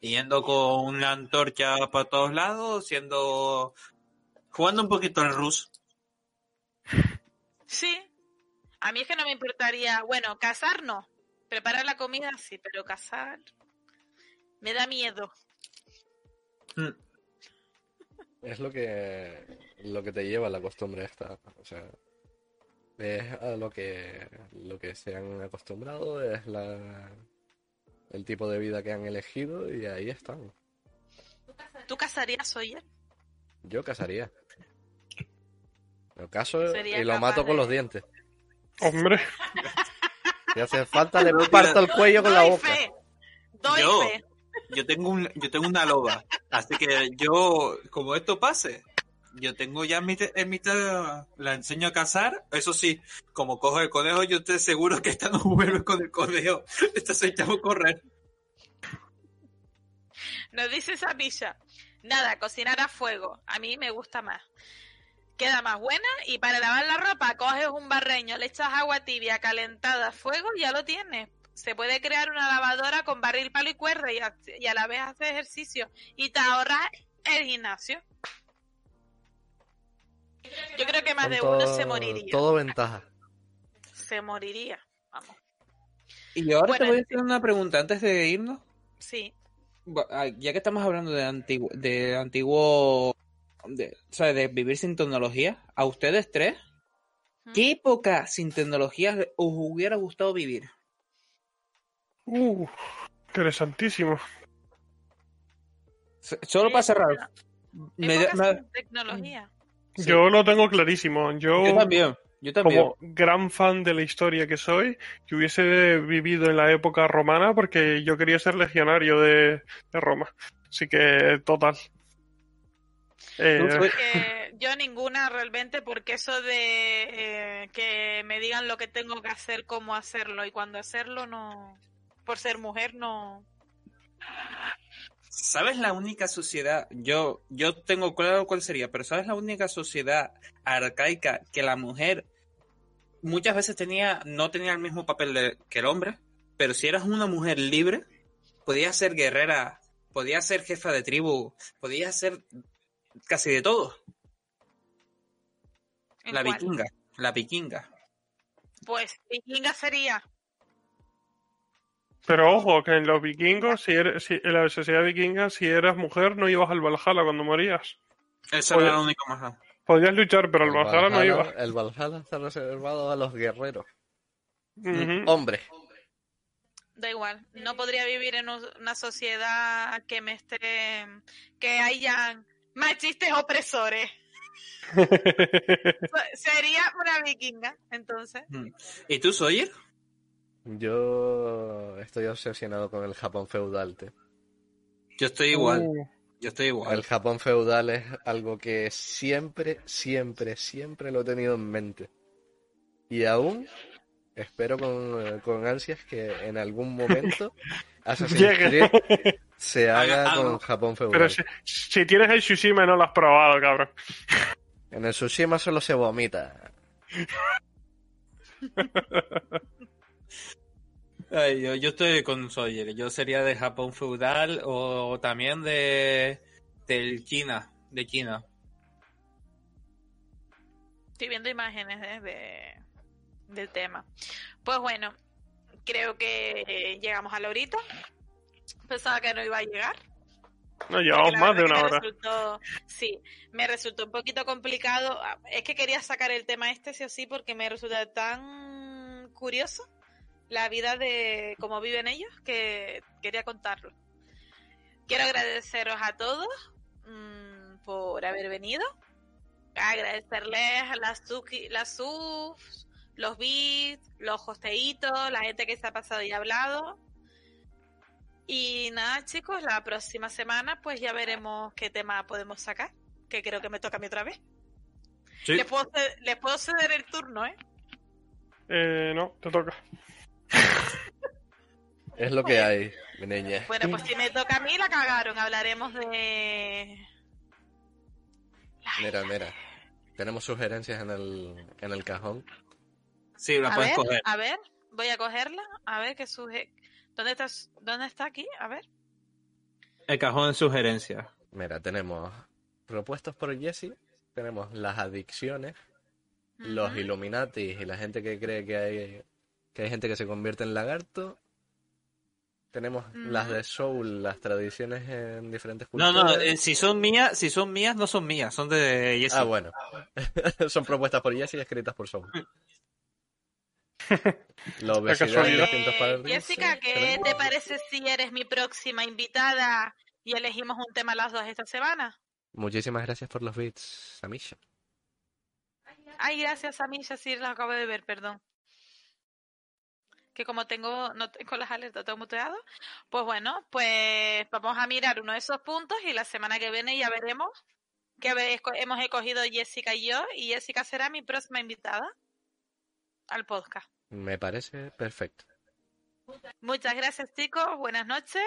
yendo con una antorcha para todos lados, siendo. jugando un poquito al Rus. Sí. A mí es que no me importaría. Bueno, cazar no. Preparar la comida sí, pero cazar. Me da miedo. Mm. Es lo que lo que te lleva la costumbre esta. O sea, es a lo que lo que se han acostumbrado, es la el tipo de vida que han elegido y ahí están. ¿Tú cazarías, Oyer? Yo casaría. Lo caso Sería y lo mato con los dientes. Hombre, Si hace falta le parto el cuello con la boca. fe. Doy Yo. fe. Yo tengo un, yo tengo una loba, así que yo, como esto pase, yo tengo ya mi, en mi la enseño a cazar, eso sí, como cojo el conejo, yo estoy seguro que esta no vuelve con el conejo, esta se echamos a correr. Nos dice Samilla. Nada, cocinar a fuego. A mí me gusta más. Queda más buena y para lavar la ropa coges un barreño, le echas agua tibia calentada a fuego ya lo tienes. Se puede crear una lavadora con barril, palo y cuerda y a, y a la vez haces ejercicio y te ahorras el gimnasio. Yo creo que más Son de uno se moriría. Todo ventaja. Se moriría. Vamos. Y ahora Bueno, te voy a hacer una pregunta antes de irnos. Sí. Ya que estamos hablando de antiguo, de antiguo, de, o sea, de vivir sin tecnología, a ustedes tres, ¿qué época sin tecnología os hubiera gustado vivir? uh, interesantísimo. Solo para cerrar. Me- sin tecnología. Sí. Yo lo tengo clarísimo. Yo, yo también, yo también. como gran fan de la historia que soy, que hubiese vivido en la época romana porque yo quería ser legionario de, de Roma. Así que, total. Eh, fue- que yo ninguna realmente porque eso de eh, que me digan lo que tengo que hacer, cómo hacerlo y cuándo hacerlo, no, por ser mujer, no. ¿Sabes la única sociedad? Yo, yo tengo claro cuál sería, pero ¿sabes la única sociedad arcaica que la mujer muchas veces tenía, no tenía el mismo papel de- que el hombre? Pero si eras una mujer libre, podías ser guerrera, podías ser jefa de tribu, podías ser casi de todo. ¿En La cuál? vikinga, la vikinga. Pues vikinga sería. Pero ojo, que en los vikingos, si eres, si, en la sociedad vikinga, si eras mujer, no ibas al Valhalla cuando morías. Esa era la única más. Podías luchar, pero al El Valhalla no ibas. El Valhalla está reservado a los guerreros. Ujú. Hombres. Da igual, no podría vivir en un- una sociedad que me esté, que hayan machistas opresores. Sería una vikinga, entonces. ¿Y tú, Sawyer? Yo estoy obsesionado con el Japón feudal, tío. Yo estoy igual, Uh, yo estoy igual. El Japón feudal es algo que siempre, siempre, siempre lo he tenido en mente. Y aún espero con, con ansias que en algún momento Assassin's Llegue. Creed se Haga con Japón feudal. pero si, si tienes el Tsushima no lo has probado, cabrón. En el Tsushima solo se vomita. Ay, yo, yo estoy con Sawyer. Yo sería de Japón feudal o también de del China, de China. Estoy viendo imágenes ¿eh? de, del tema. Pues bueno, creo que eh, llegamos a la horita. Pensaba que no iba a llegar. No, llevamos más de una hora. resultó- sí, me resultó un poquito complicado. Ah, Es que quería sacar el tema este sí o sí porque me resulta tan curioso la vida de cómo viven ellos que quería contarlo. Quiero agradeceros a todos mm, por haber venido. Agradecerles a las suki- las subs, los beats, los hosteitos, la gente que se ha pasado y ha hablado. Y nada, chicos, la próxima semana pues ya veremos qué tema podemos sacar, que creo que me toca a mí otra vez. Sí. Les, puedo, ce- les puedo ceder el turno, ¿eh? Eh, no, te toca. Es lo que hay, mi niña. Bueno, pues si me toca a mí, la cagaron. Hablaremos de... Mira, mira. Tenemos sugerencias en el, en el cajón. Sí, la A puedes ver, coger. a ver, voy a cogerla, a ver qué suje... ¿Dónde está, ¿Dónde está aquí? A ver. El cajón de sugerencias. Mira, tenemos propuestos por Jesse, tenemos las adicciones, los Ujú. Illuminatis y la gente que cree que hay, que hay gente que se convierte en lagarto. Tenemos las Ujú. de Soul, las tradiciones en diferentes No, culturas. no, eh, si son mías, si son mías, no son mías, son de Jesse. Ah, bueno. Son propuestas por Jesse y escritas por Soul. Distintos Eh. Jessica, ¿qué tenemos- te parece si eres mi próxima invitada y elegimos un tema las dos esta semana? Muchísimas gracias por los beats, Amisha. Ay, gracias a mí, ya sí lo acabo de ver, perdón. Que como tengo, no tengo las alertas, todo muteado. Pues bueno, pues vamos a mirar uno de esos puntos y la semana que viene ya veremos que hemos escogido Jessica y yo y Jessica será mi próxima invitada al podcast. Me parece perfecto. Muchas gracias chicos, buenas noches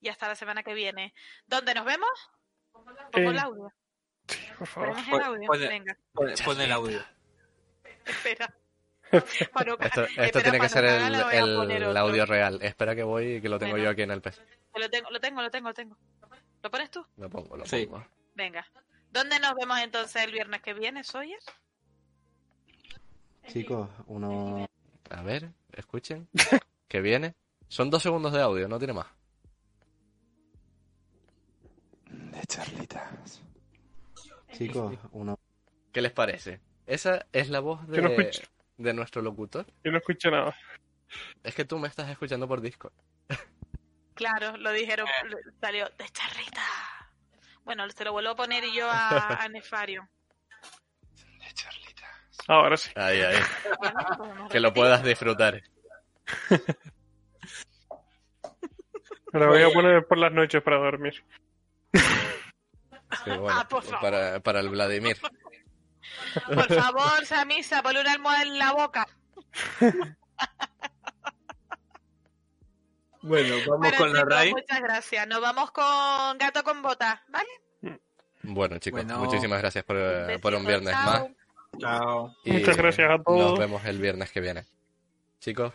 y hasta la semana que viene. ¿Dónde nos vemos? Pongo el audio. Por favor. Ponemos el audio. pon- Venga, Pon, pon el audio. espera. Esto, esto tiene que ser el, audio real. Espera que voy y que lo tengo Bueno. yo aquí en el PC. Lo tengo, lo tengo, lo tengo, lo tengo. ¿Lo pones tú? Lo pongo, lo Sí. pongo. Venga. ¿Dónde nos vemos entonces el viernes que viene, Sawyer? Chicos, uno. A ver, escuchen. que viene. Son dos segundos de audio, no tiene más. de charlitas. Chicos, uno. ¿Qué les parece? Esa es la voz de. De nuestro locutor. Yo no escucho nada. Es que tú me estás escuchando por Discord. Claro, lo dijeron, lo- salió de charrita. Bueno, se lo vuelvo a poner yo a, a Nefario. De charlitas. Ahora sí. Ahí, ahí. Bueno, Que lo puedas disfrutar. Me la voy a poner por las noches para dormir. Sí, bueno, Ah, por favor. para, para el Vladimir. Por favor, Samisa, ponle una almohada en la boca. Bueno, vamos Bueno, con la RAI. muchas gracias. Nos vamos con Gato con Botas, ¿vale? Bueno, chicos, Bueno. muchísimas gracias por, por un viernes chao. más. Chao. Y Muchas gracias a todos. Nos vemos el viernes que viene. Chicos,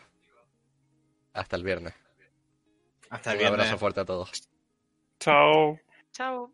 hasta el viernes. Hasta el Un viernes. abrazo fuerte a todos. Chao. Chao.